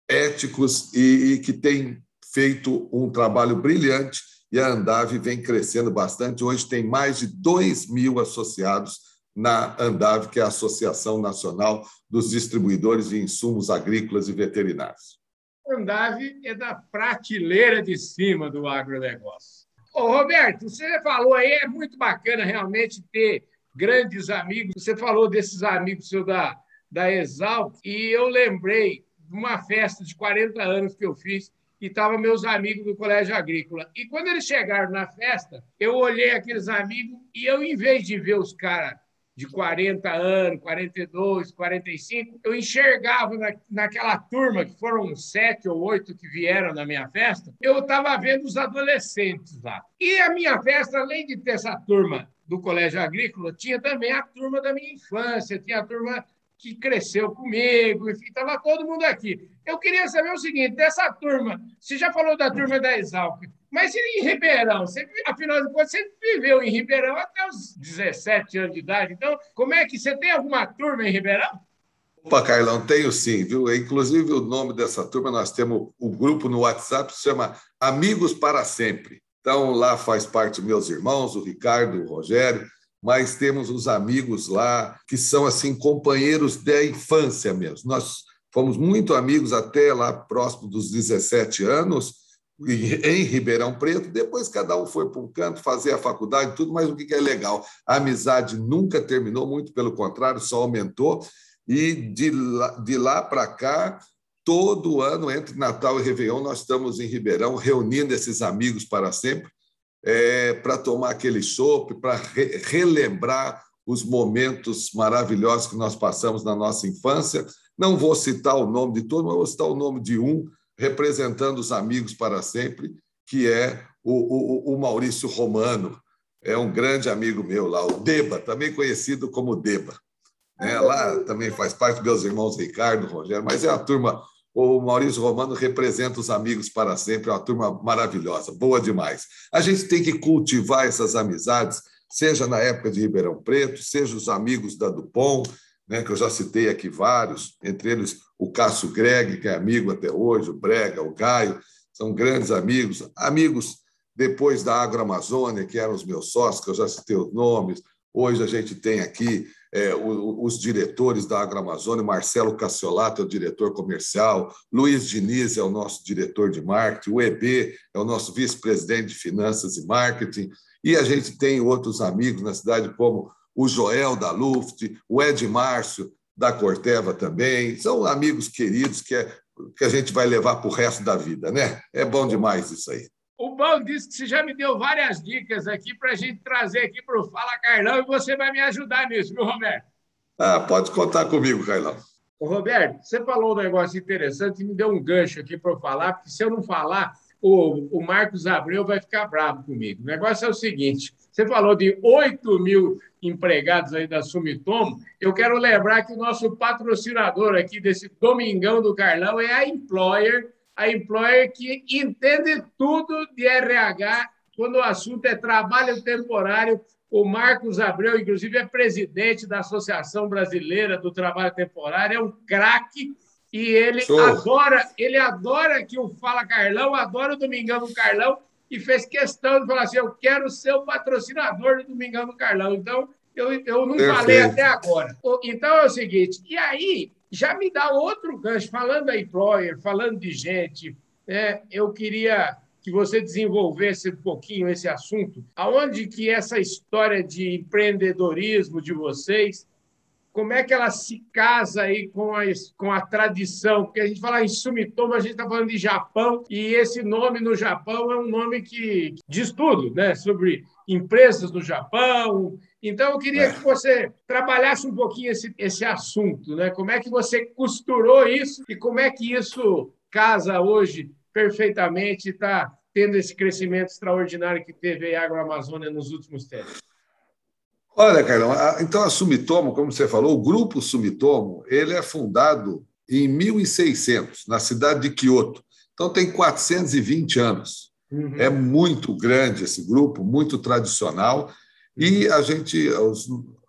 Speaker 3: éticos e, e que tem feito um trabalho brilhante e a Andave vem crescendo bastante. Hoje tem mais de 2 mil associados na Andave, que é a Associação Nacional dos Distribuidores de Insumos Agrícolas e Veterinários.
Speaker 1: Andave é da prateleira de cima do agronegócio. Ô, Roberto, você falou aí, é muito bacana realmente ter grandes amigos. Você falou desses amigos seu da, da Exalc, e eu lembrei uma festa de 40 anos que eu fiz e estavam meus amigos do Colégio Agrícola. E quando eles chegaram na festa, eu olhei aqueles amigos e eu, em vez de ver os caras de 40 anos, 42, 45, eu enxergava na, naquela turma, que foram sete ou oito que vieram na minha festa, eu estava vendo os adolescentes lá. E a minha festa, além de ter essa turma do Colégio Agrícola, tinha também a turma da minha infância, tinha a turma que cresceu comigo, enfim, estava todo mundo aqui. Eu queria saber o seguinte: dessa turma, você já falou da turma da Exalc, mas em Ribeirão? Você, afinal de contas, você viveu em Ribeirão até os 17 anos de idade. Então, como é que você tem alguma turma em Ribeirão?
Speaker 3: Opa, Carlão, tenho sim, viu? Inclusive, o nome dessa turma, nós temos o grupo no WhatsApp se chama Amigos para Sempre. Então, lá faz parte meus irmãos, o Ricardo, o Rogério, mas temos os amigos lá que são assim companheiros da infância mesmo. Nós fomos muito amigos até lá próximo dos 17 anos em Ribeirão Preto. Depois cada um foi para um canto fazer a faculdade, tudo. Mas o que é legal? A amizade nunca terminou, muito pelo contrário, só aumentou. E de lá, de lá para cá todo ano, entre Natal e Réveillon, nós estamos em Ribeirão reunindo esses amigos para sempre é, para tomar aquele chopp, para re relembrar os momentos maravilhosos que nós passamos na nossa infância. Não vou citar o nome de todos, mas vou citar o nome de um, representando os amigos para sempre, que é o, o, o Maurício Romano. É um grande amigo meu lá, o Deba, também conhecido como Deba. É, lá também faz parte dos meus irmãos Ricardo, Rogério, mas é a turma o Maurício Romano representa os amigos para sempre, é uma turma maravilhosa, boa demais. A gente tem que cultivar essas amizades, seja na época de Ribeirão Preto, seja os amigos da Dupont, né, que eu já citei aqui vários, entre eles o Cássio Greg, que é amigo até hoje, o Brega, o Gaio, são grandes amigos, amigos depois da Agroamazônia, que eram os meus sócios, que eu já citei os nomes. Hoje a gente tem aqui é, os diretores da Agroamazônia, Marcelo Cassiolato é o diretor comercial, Luiz Diniz é o nosso diretor de marketing, o EB é o nosso vice-presidente de finanças e marketing, e a gente tem outros amigos na cidade, como o Joel da Luft, o Ed Márcio da Corteva também, são amigos queridos que, é, que a gente vai levar para o resto da vida, né? É bom demais isso aí.
Speaker 1: O Bom disse que você já me deu várias dicas aqui para a gente trazer aqui para o Fala Carlão e você vai me ajudar nisso, viu, Roberto?
Speaker 3: Ah, pode contar comigo, Carlão.
Speaker 1: Ô, Roberto, você falou um negócio interessante e me deu um gancho aqui para eu falar, porque se eu não falar, o, o Marcos Abreu vai ficar bravo comigo. O negócio é o seguinte: você falou de 8 mil empregados aí da Sumitomo. Eu quero lembrar que o nosso patrocinador aqui desse Domingão do Carlão é a Employer a employer que entende tudo de RH quando o assunto é trabalho temporário. O Marcos Abreu, inclusive, é presidente da Associação Brasileira do Trabalho Temporário, é um craque e ele Show. adora, ele adora que o Fala Carlão, adora o Domingão do Carlão e fez questão de falar assim: eu quero ser o patrocinador do Domingão do Carlão. Então, eu, eu não Perfeito. falei até agora. Então é o seguinte, e aí já me dá outro gancho, falando da employer, falando de gente, né, eu queria que você desenvolvesse um pouquinho esse assunto, aonde que essa história de empreendedorismo de vocês, como é que ela se casa aí com a, com a tradição? Porque a gente fala em Sumitomo, a gente está falando de Japão, e esse nome no Japão é um nome que diz tudo, né? Sobre empresas no Japão, então, eu queria é. que você trabalhasse um pouquinho esse, esse assunto, né? Como é que você costurou isso e como é que isso casa hoje perfeitamente e está tendo esse crescimento extraordinário que teve a Agroamazônia nos últimos tempos?
Speaker 3: Olha, Carlão, então a Sumitomo, como você falou, o grupo Sumitomo, ele é fundado em 1600, na cidade de Kyoto. Então tem 420 anos. Uhum. É muito grande esse grupo, muito tradicional. E a gente, os,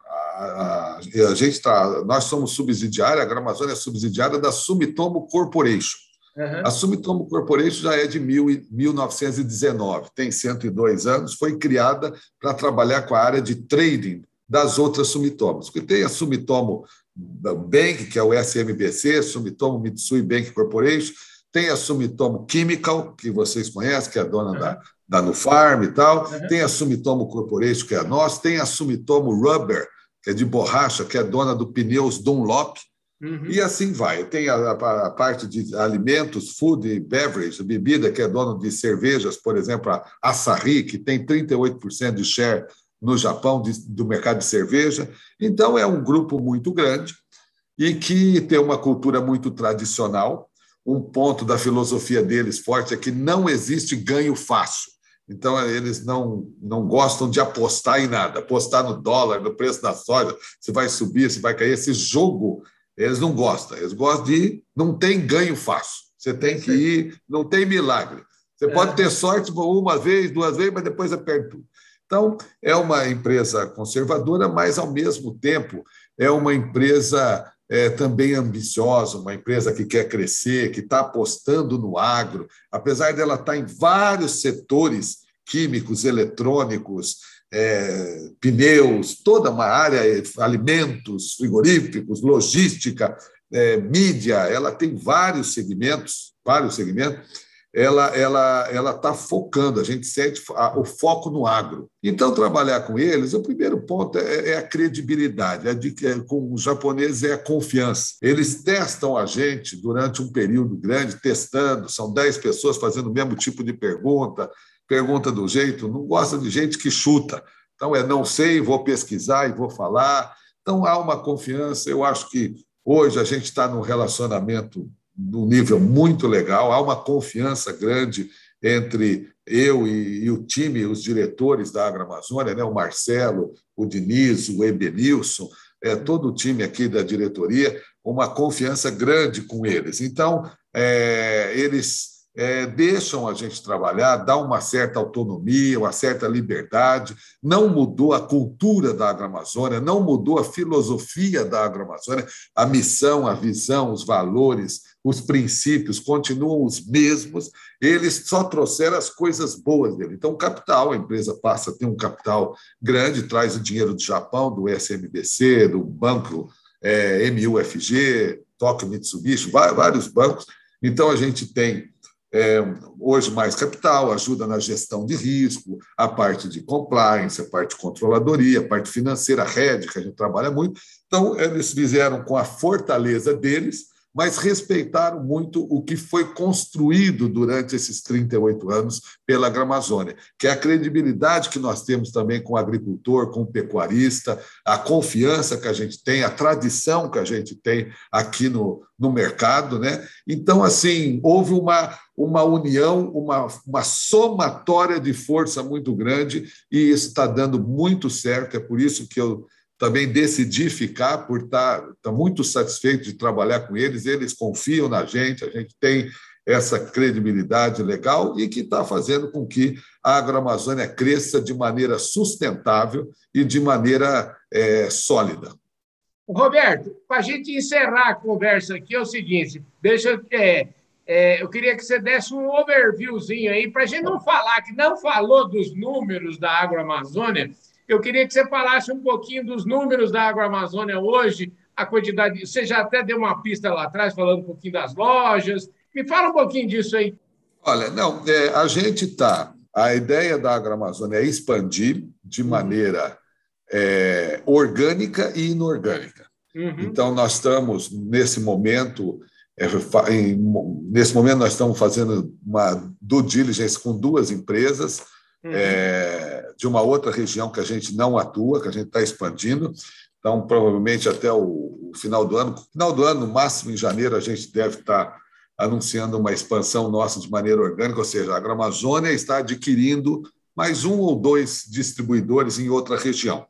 Speaker 3: a, a, gente está, nós somos subsidiária, a Gramazônia é subsidiária da Sumitomo Corporation. Uhum. A Sumitomo Corporation já é de mil, 1919, tem 102 anos, foi criada para trabalhar com a área de trading das outras Sumitomos. Porque tem a Sumitomo Bank, que é o SMBC, Sumitomo Mitsui Bank Corporation, tem a Sumitomo Chemical, que vocês conhecem, que é a dona uhum. da, da Nufarm e tal, uhum. tem a Sumitomo Corporation, que é a nossa, tem a Sumitomo Rubber, que é de borracha, que é dona do pneus Dunlop, uhum. e assim vai. Tem a, a, a, parte de alimentos, food e beverage, bebida, que é dona de cervejas, por exemplo, a Asahi, que tem 38% de share no Japão de, do mercado de cerveja. Então, é um grupo muito grande e que tem uma cultura muito tradicional. Um ponto da filosofia deles forte é que não existe ganho fácil. Então, eles não, não gostam de apostar em nada, apostar no dólar, no preço da soja, se vai subir, se vai cair. Esse jogo, eles não gostam. Eles gostam de. Não tem ganho fácil. Você tem que ir, não tem milagre. Você é. pode ter sorte uma vez, duas vezes, mas depois é perto. Então, é uma empresa conservadora, mas, ao mesmo tempo, é uma empresa é, também ambiciosa, uma empresa que quer crescer, que está apostando no agro, apesar dela estar tá em vários setores químicos, eletrônicos, é, pneus, toda uma área, alimentos, frigoríficos, logística, é, mídia, ela tem vários segmentos, vários segmentos, ela ela ela está focando, a gente sente o foco no agro. Então, trabalhar com eles, o primeiro ponto é, é a credibilidade, é de, é, com os japoneses é a confiança. Eles testam a gente durante um período grande, testando, são 10 pessoas fazendo o mesmo tipo de pergunta, pergunta do jeito, não gosta de gente que chuta. Então, é não sei, vou pesquisar e vou falar. Então, há uma confiança. Eu acho que hoje a gente está num relacionamento num nível muito legal, há uma confiança grande entre eu e, e, o time, os diretores da Agroamazônia, né? o Marcelo, o Diniz, o Ebenilson, é, todo o time aqui da diretoria, uma confiança grande com eles. Então, é, eles é, deixam a gente trabalhar, dá uma certa autonomia, uma certa liberdade, não mudou a cultura da Agroamazônia, não mudou a filosofia da Agroamazônia, a missão, a visão, os valores, os princípios continuam os mesmos, eles só trouxeram as coisas boas dele. Então, o capital, a empresa passa a ter um capital grande, traz o dinheiro do Japão, do SMBC, do banco é, MUFG, Tóquio Mitsubishi, vários bancos. Então, a gente tem é, hoje mais capital, ajuda na gestão de risco, a parte de compliance, a parte de controladoria, a parte financeira, a rede, que a gente trabalha muito. Então, eles fizeram com a fortaleza deles mas respeitaram muito o que foi construído durante esses 38 anos pela Gramazônia, que é a credibilidade que nós temos também com o agricultor, com o pecuarista, a confiança que a gente tem, a tradição que a gente tem aqui no, no mercado. Né? Então, assim, houve uma, uma união, uma, uma somatória de força muito grande, e isso está dando muito certo. É por isso que eu também decidi ficar por estar, tá, estar tá muito satisfeito de trabalhar com eles. Eles confiam na gente, a gente tem essa credibilidade legal e que está fazendo com que a agroamazônia cresça de maneira sustentável e de maneira é, sólida.
Speaker 1: Roberto, para a gente encerrar a conversa aqui, é o seguinte: deixa. É, é, eu queria que você desse um overviewzinho aí, para a gente não falar que não falou dos números da agroamazônia, eu queria que você falasse um pouquinho dos números da Agroamazônia hoje, a quantidade. Você já até deu uma pista lá atrás, falando um pouquinho das lojas. Me fala um pouquinho disso aí.
Speaker 3: Olha, não, é, a gente está. A ideia da Agroamazônia é expandir de uhum. maneira é, orgânica e inorgânica. Uhum. Então, nós estamos, nesse momento, é, em, nesse momento, nós estamos fazendo uma due diligence com duas empresas uhum. é, de uma outra região que a gente não atua, que a gente está expandindo. Então, provavelmente até o, o, final do ano, final do ano, no máximo em janeiro, a gente deve estar tá anunciando uma expansão nossa de maneira orgânica, ou seja, a Gramazônia está adquirindo mais um ou dois distribuidores em outra região.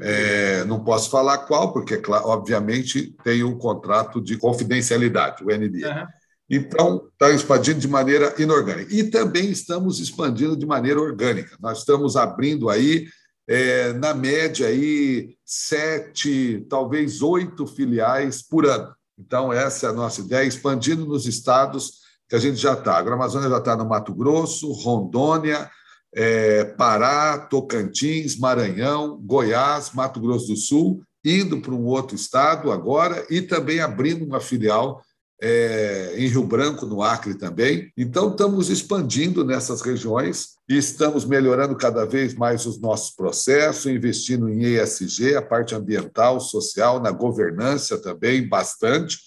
Speaker 3: É, não posso falar qual, porque, obviamente, tem um contrato de confidencialidade, o NDA. Uhum. Então, está expandindo de maneira inorgânica. E também estamos expandindo de maneira orgânica. Nós estamos abrindo aí, é, na média, aí, sete, talvez oito filiais por ano. Então, essa é a nossa ideia, expandindo nos estados que a gente já está. A Agroamazônia já está no Mato Grosso, Rondônia, é, Pará, Tocantins, Maranhão, Goiás, Mato Grosso do Sul, indo para um outro estado agora e também abrindo uma filial é, em Rio Branco, no Acre também. Então, estamos expandindo nessas regiões e estamos melhorando cada vez mais os nossos processos, investindo em ESG, a parte ambiental, social, na governança também, bastante.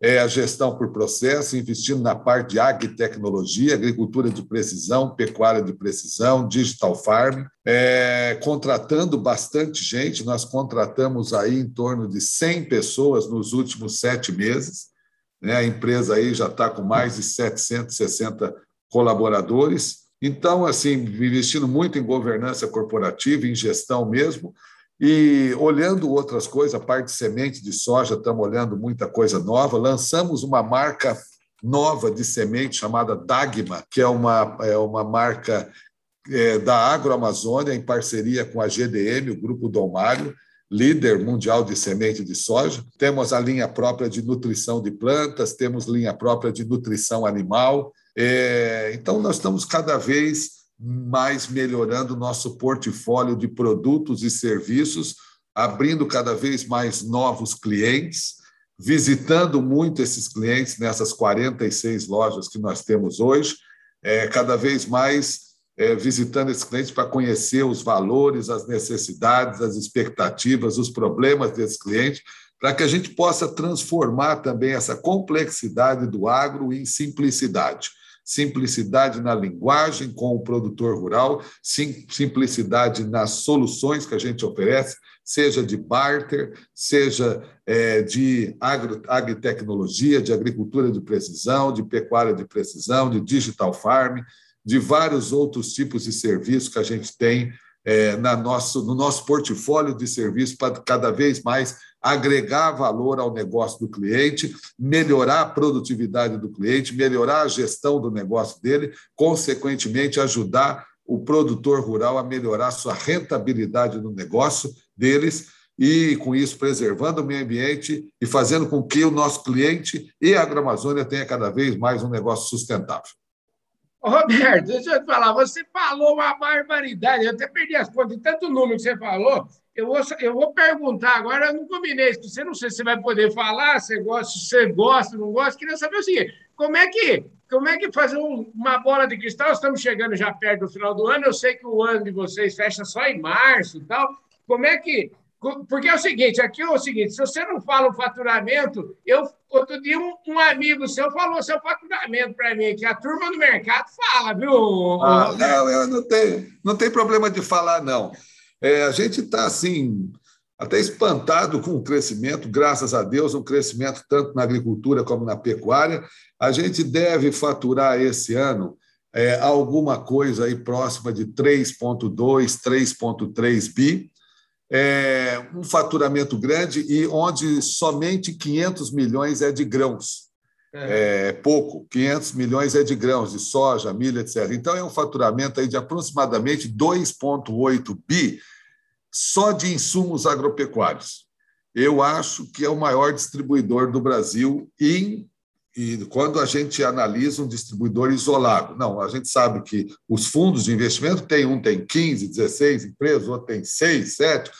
Speaker 3: É, a gestão por processo, investindo na parte de agritecnologia, agricultura de precisão, pecuária de precisão, digital farm, é, contratando bastante gente. Nós contratamos aí em torno de 100 pessoas nos últimos sete meses. Né? A empresa aí já está com mais de 760 colaboradores. Então, assim, investindo muito em governança corporativa, em gestão mesmo, e olhando outras coisas, a parte de semente de soja, estamos olhando muita coisa nova. Lançamos uma marca nova de semente chamada Dagma, que é uma, é uma marca é, da Agroamazônia, em parceria com a GDM, o Grupo Dom Mário, líder mundial de semente de soja. Temos a linha própria de nutrição de plantas, temos linha própria de nutrição animal. É, então, nós estamos cada vez mais melhorando o nosso portfólio de produtos e serviços, abrindo cada vez mais novos clientes, visitando muito esses clientes nessas 46 lojas que nós temos hoje, é, cada vez mais é, visitando esses clientes para conhecer os valores, as necessidades, as expectativas, os problemas desses clientes, para que a gente possa transformar também essa complexidade do agro em simplicidade. Simplicidade na linguagem com o produtor rural, simplicidade nas soluções que a gente oferece, seja de barter, seja é, de agro, agritecnologia, de agricultura de precisão, de pecuária de precisão, de digital farming, de vários outros tipos de serviços que a gente tem é, na nosso, no nosso portfólio de serviços para cada vez mais agregar valor ao negócio do cliente, melhorar a produtividade do cliente, melhorar a gestão do negócio dele, consequentemente ajudar o produtor rural a melhorar sua rentabilidade no negócio deles, e, com isso, preservando o meio ambiente e fazendo com que o nosso cliente e a Agroamazônia tenha cada vez mais um negócio sustentável.
Speaker 1: Roberto, deixa eu te falar, você falou uma barbaridade, eu até perdi as contas de tanto número que você falou. Eu vou, eu vou perguntar agora, eu não combinei isso, você não sei se vai poder falar, se gosta, você gosta, não gosta, queria saber o seguinte: como é que, como é que fazer um, uma bola de cristal? Estamos chegando já perto do final do ano, eu sei que o ano de vocês fecha só em março e tal. Como é que porque é o seguinte, aqui é o seguinte, se você não fala o faturamento, eu outro dia um, um amigo seu falou seu faturamento para mim, que a turma do mercado fala, viu?
Speaker 3: Ah, não, eu não tenho, não tem problema de falar, não. É, a gente está assim, até espantado com o crescimento, graças a Deus, um crescimento tanto na agricultura como na pecuária. A gente deve faturar esse ano é, alguma coisa aí próxima de 3,2, 3,3 bi é, um faturamento grande e onde somente 500 milhões é de grãos. É. é. pouco, 500 milhões é de grãos, de soja, milho, etc. Então, é um faturamento aí de aproximadamente 2,8 bi só de insumos agropecuários. Eu acho que é o maior distribuidor do Brasil em e quando a gente analisa um distribuidor isolado. Não, a gente sabe que os fundos de investimento tem um tem 15, 16 empresas, outro tem 6, 7,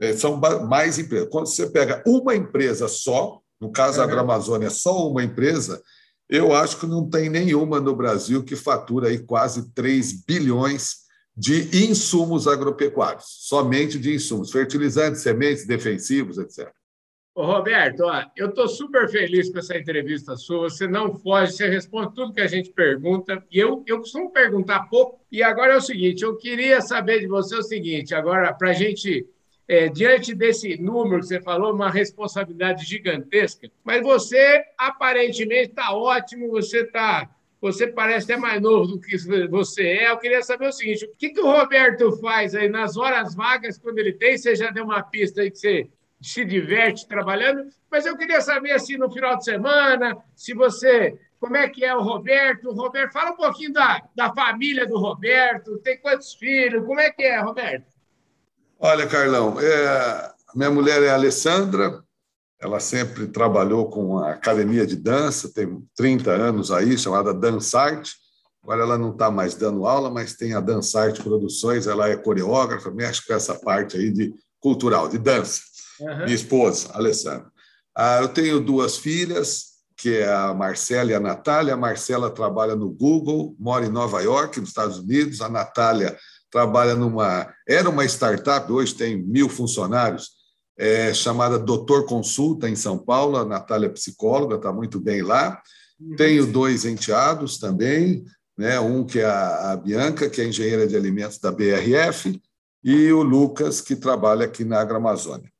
Speaker 3: é, são mais empresas. Quando você pega uma empresa só, no caso da Agroamazônia, é só uma empresa, eu acho que não tem nenhuma no Brasil que fatura aí quase 3 bilhões de insumos agropecuários, somente de insumos, fertilizantes, sementes, defensivos, etc.
Speaker 1: Ô, Roberto, ó, eu estou super feliz com essa entrevista sua. Você não foge, você responde tudo que a gente pergunta. E eu, eu costumo perguntar pouco. E agora é o seguinte: eu queria saber de você o seguinte, agora, para a gente, é, diante desse número que você falou, uma responsabilidade gigantesca, mas você aparentemente está ótimo, você está. Você parece até mais novo do que você é. Eu queria saber o seguinte: o que, que o Roberto faz aí nas horas vagas, quando ele tem? Você já deu uma pista aí que você se diverte trabalhando, mas eu queria saber assim no final de semana, se você, como é que é o Roberto? Roberto, fala um pouquinho da, da família do Roberto, tem quantos filhos? Como é que é, Roberto?
Speaker 3: Olha, Carlão, é, minha mulher é a Alessandra, ela sempre trabalhou com a academia de dança, tem 30 anos aí, chamada Dançarte. Agora ela não está mais dando aula, mas tem a Dançarte Produções, ela é coreógrafa, mexe com essa parte aí de cultural, de dança uhum. minha esposa, Alessandra. Ah, eu tenho duas filhas, que é a Marcela e a Natália. A Marcela trabalha no Google, mora em Nova York, nos Estados Unidos. A Natália trabalha numa. Era uma startup, hoje tem mil funcionários, é, chamada Doutor Consulta, em São Paulo. A Natália é psicóloga, está muito bem lá. Uhum. Tenho dois enteados também, né? um que é a, a Bianca, que é engenheira de alimentos da BRF, e o Lucas, que trabalha aqui na Agroamazônia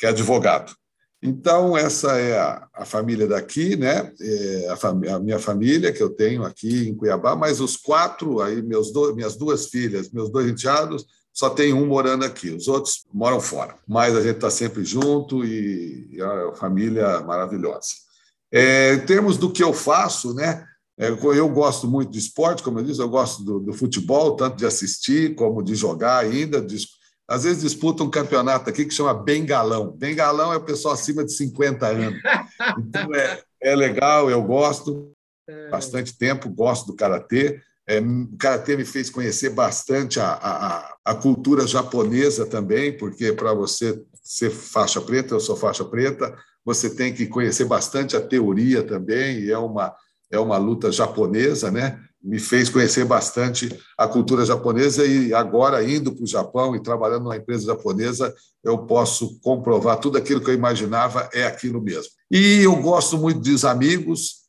Speaker 3: que é advogado. Então, essa é a, a família daqui, né? É a, a, minha família que eu tenho aqui em Cuiabá, mas os quatro, aí meus do, minhas duas filhas, meus dois enteados, só tem um morando aqui, os outros moram fora. Mas a gente está sempre junto e, e é uma família maravilhosa. É, em termos do que eu faço, né? É, eu gosto muito de esporte, como eu disse, eu gosto do, do futebol, tanto de assistir como de jogar ainda, de, às vezes disputa um campeonato aqui que chama Bengalão. Bengalão é o pessoal acima de 50 anos. Então é, é legal, eu gosto. Bastante tempo, gosto do karatê. É, o karatê me fez conhecer bastante a, a, a cultura japonesa também, porque para você ser faixa preta, eu sou faixa preta, você tem que conhecer bastante a teoria também, e é uma, é uma luta japonesa, né? Me fez conhecer bastante a cultura japonesa e agora indo para o Japão e trabalhando numa empresa japonesa, eu posso comprovar tudo aquilo que eu imaginava é aquilo mesmo. E eu gosto muito dos amigos,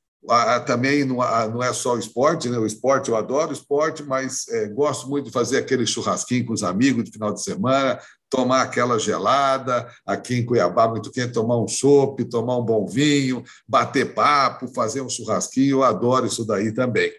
Speaker 3: também não é só o esporte, né? o esporte eu adoro esporte, mas é, gosto muito de fazer aquele churrasquinho com os amigos de final de semana, tomar aquela gelada, aqui em Cuiabá, muito quente, tomar um chopp, tomar um bom vinho, bater papo, fazer um churrasquinho, eu adoro isso daí também.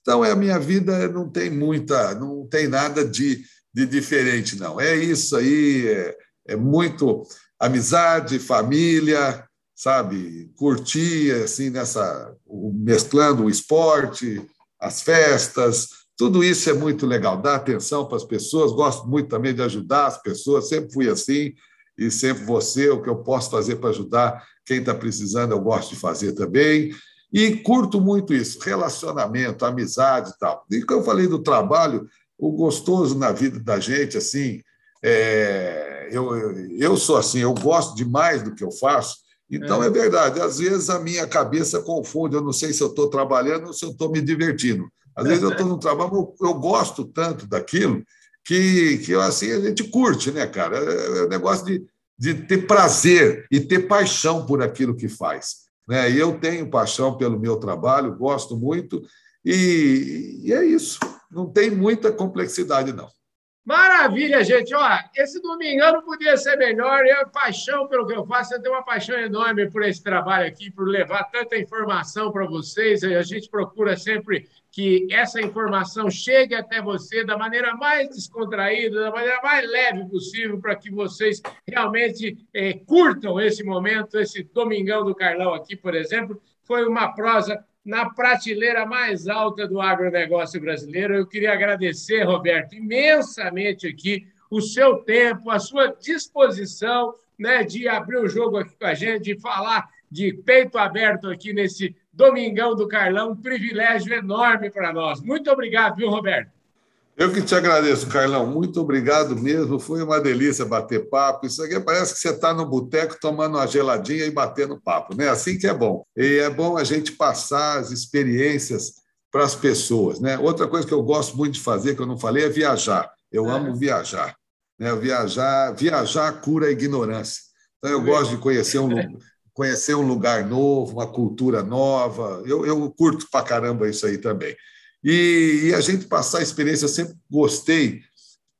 Speaker 3: Então, é a minha vida não tem muita, não tem nada de, de diferente, não. É isso aí, é, é muito amizade, família, sabe? Curtir, assim, nessa, mesclando o esporte, as festas, tudo isso é muito legal. Dar atenção para as pessoas, gosto muito também de ajudar as pessoas, sempre fui assim. e sempre você, o que eu posso fazer para ajudar quem está precisando, eu gosto de fazer também. E curto muito isso, relacionamento, amizade e tal. E que eu falei do trabalho, o gostoso na vida da gente, assim, é, eu, eu sou assim, eu gosto demais do que eu faço, então é. é verdade, às vezes a minha cabeça confunde, eu não sei se eu estou trabalhando ou se eu estou me divertindo. Às vezes eu estou no trabalho, eu gosto tanto daquilo que, que assim a gente curte, né, cara? É, é um negócio de, de ter prazer e ter paixão por aquilo que faz. Né? Eu tenho paixão pelo meu trabalho, gosto muito, e, e é isso. Não tem muita complexidade, não.
Speaker 1: Maravilha, gente. Ó, esse domingão não podia ser melhor. Eu paixão pelo que eu faço. Eu tenho uma paixão enorme por esse trabalho aqui, por levar tanta informação para vocês. A gente procura sempre que essa informação chegue até você da maneira mais descontraída, da maneira mais leve possível, para que vocês realmente eh, curtam esse momento, esse Domingão do Carlão aqui, por exemplo. Foi uma prosa na prateleira mais alta do agronegócio brasileiro. Eu queria agradecer, Roberto, imensamente aqui o seu tempo, a sua disposição né, de abrir o jogo aqui com a gente, de falar de peito aberto aqui nesse Domingão do Carlão, um privilégio enorme para nós. Muito obrigado, viu, Roberto?
Speaker 3: Eu que te agradeço, Carlão. Muito obrigado mesmo. Foi uma delícia bater papo. Isso aqui parece que você está no boteco tomando uma geladinha e batendo papo, né? Assim que é bom. E é bom a gente passar as experiências para as pessoas, né? Outra coisa que eu gosto muito de fazer, que eu não falei, é viajar. Eu é. amo viajar. Né? Viajar, viajar cura a ignorância. Então, eu gosto de conhecer um, conhecer um lugar novo, uma cultura nova. Eu, eu curto pra caramba isso aí também. E, e, a gente passar a experiência, eu sempre gostei.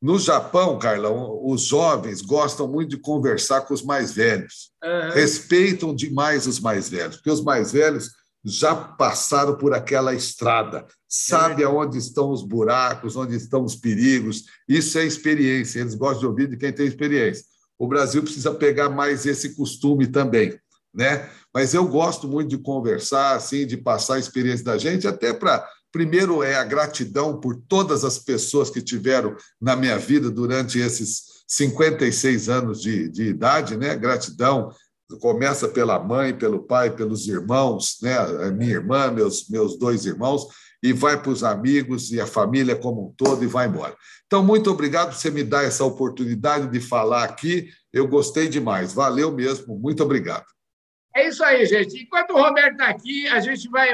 Speaker 3: No Japão, Carlão, os jovens gostam muito de conversar com os mais velhos. Uhum. Respeitam demais os mais velhos, porque os mais velhos já passaram por aquela estrada, sabe aonde estão os buracos, onde estão os perigos. Isso é experiência, eles gostam de ouvir de quem tem experiência. O Brasil precisa pegar mais esse costume também, né? Mas eu gosto muito de conversar, assim, de passar a experiência da gente, até para Primeiro é a gratidão por todas as pessoas que tiveram na minha vida durante esses 56 anos de, de idade, né? Gratidão começa pela mãe, pelo pai, pelos irmãos, né? Minha irmã, meus, meus dois irmãos, e vai para os amigos e a família como um todo e vai embora. Então, muito obrigado por você me dar essa oportunidade de falar aqui. Eu gostei demais. Valeu mesmo. Muito obrigado.
Speaker 1: É isso aí, gente. Enquanto o Roberto está aqui, a gente vai.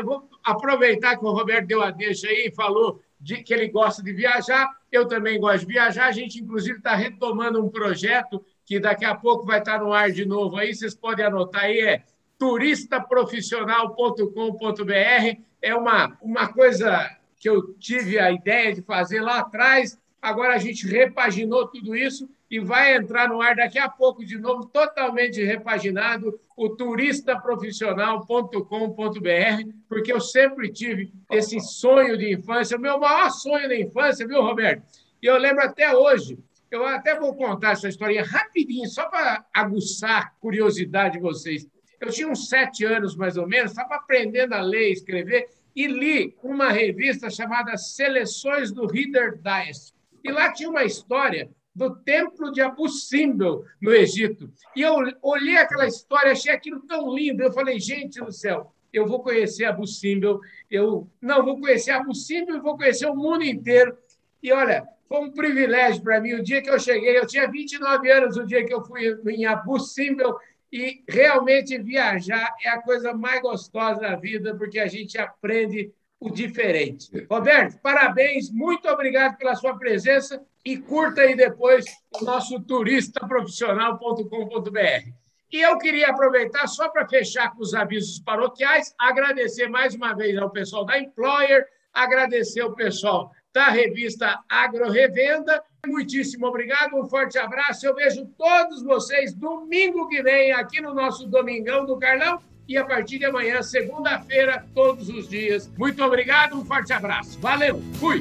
Speaker 1: Aproveitar que o Roberto deu a deixa aí e falou de, que ele gosta de viajar. Eu também gosto de viajar. A gente, inclusive, está retomando um projeto que daqui a pouco vai estar no ar de novo aí. Vocês podem anotar aí, é turistaprofissional.com.br. É uma, uma coisa que eu tive a ideia de fazer lá atrás. Agora a gente repaginou tudo isso e vai entrar no ar daqui a pouco de novo, totalmente repaginado, o turistaprofissional.com.br, porque eu sempre tive esse sonho de infância, meu maior sonho da infância, viu, Roberto? E eu lembro até hoje, eu até vou contar essa historinha rapidinho, só para aguçar a curiosidade de vocês. Eu tinha uns sete anos, mais ou menos, estava aprendendo a ler e escrever, e li uma revista chamada Seleções do Reader Digest. E lá tinha uma história do templo de Abu Simbel, no Egito. E eu olhei aquela história, achei aquilo tão lindo. Eu falei, gente do céu, eu vou conhecer Abu Simbel, eu não vou conhecer Abu Simbel e vou conhecer o mundo inteiro. E olha, foi um privilégio para mim. O dia que eu cheguei, eu tinha 29 anos, o dia que eu fui em Abu Simbel, e realmente viajar é a coisa mais gostosa da vida, porque a gente aprende o diferente. Roberto, parabéns, muito obrigado pela sua presença e curta aí depois o nosso turistaprofissional.com.br. E eu queria aproveitar só para fechar com os avisos paroquiais, agradecer mais uma vez ao pessoal da Employer, agradecer ao pessoal da revista Agro Revenda. Muitíssimo obrigado, um forte abraço. Eu vejo todos vocês domingo que vem aqui no nosso Domingão do Carlão e a partir de amanhã, segunda-feira, todos os dias. Muito obrigado, um forte abraço. Valeu, fui!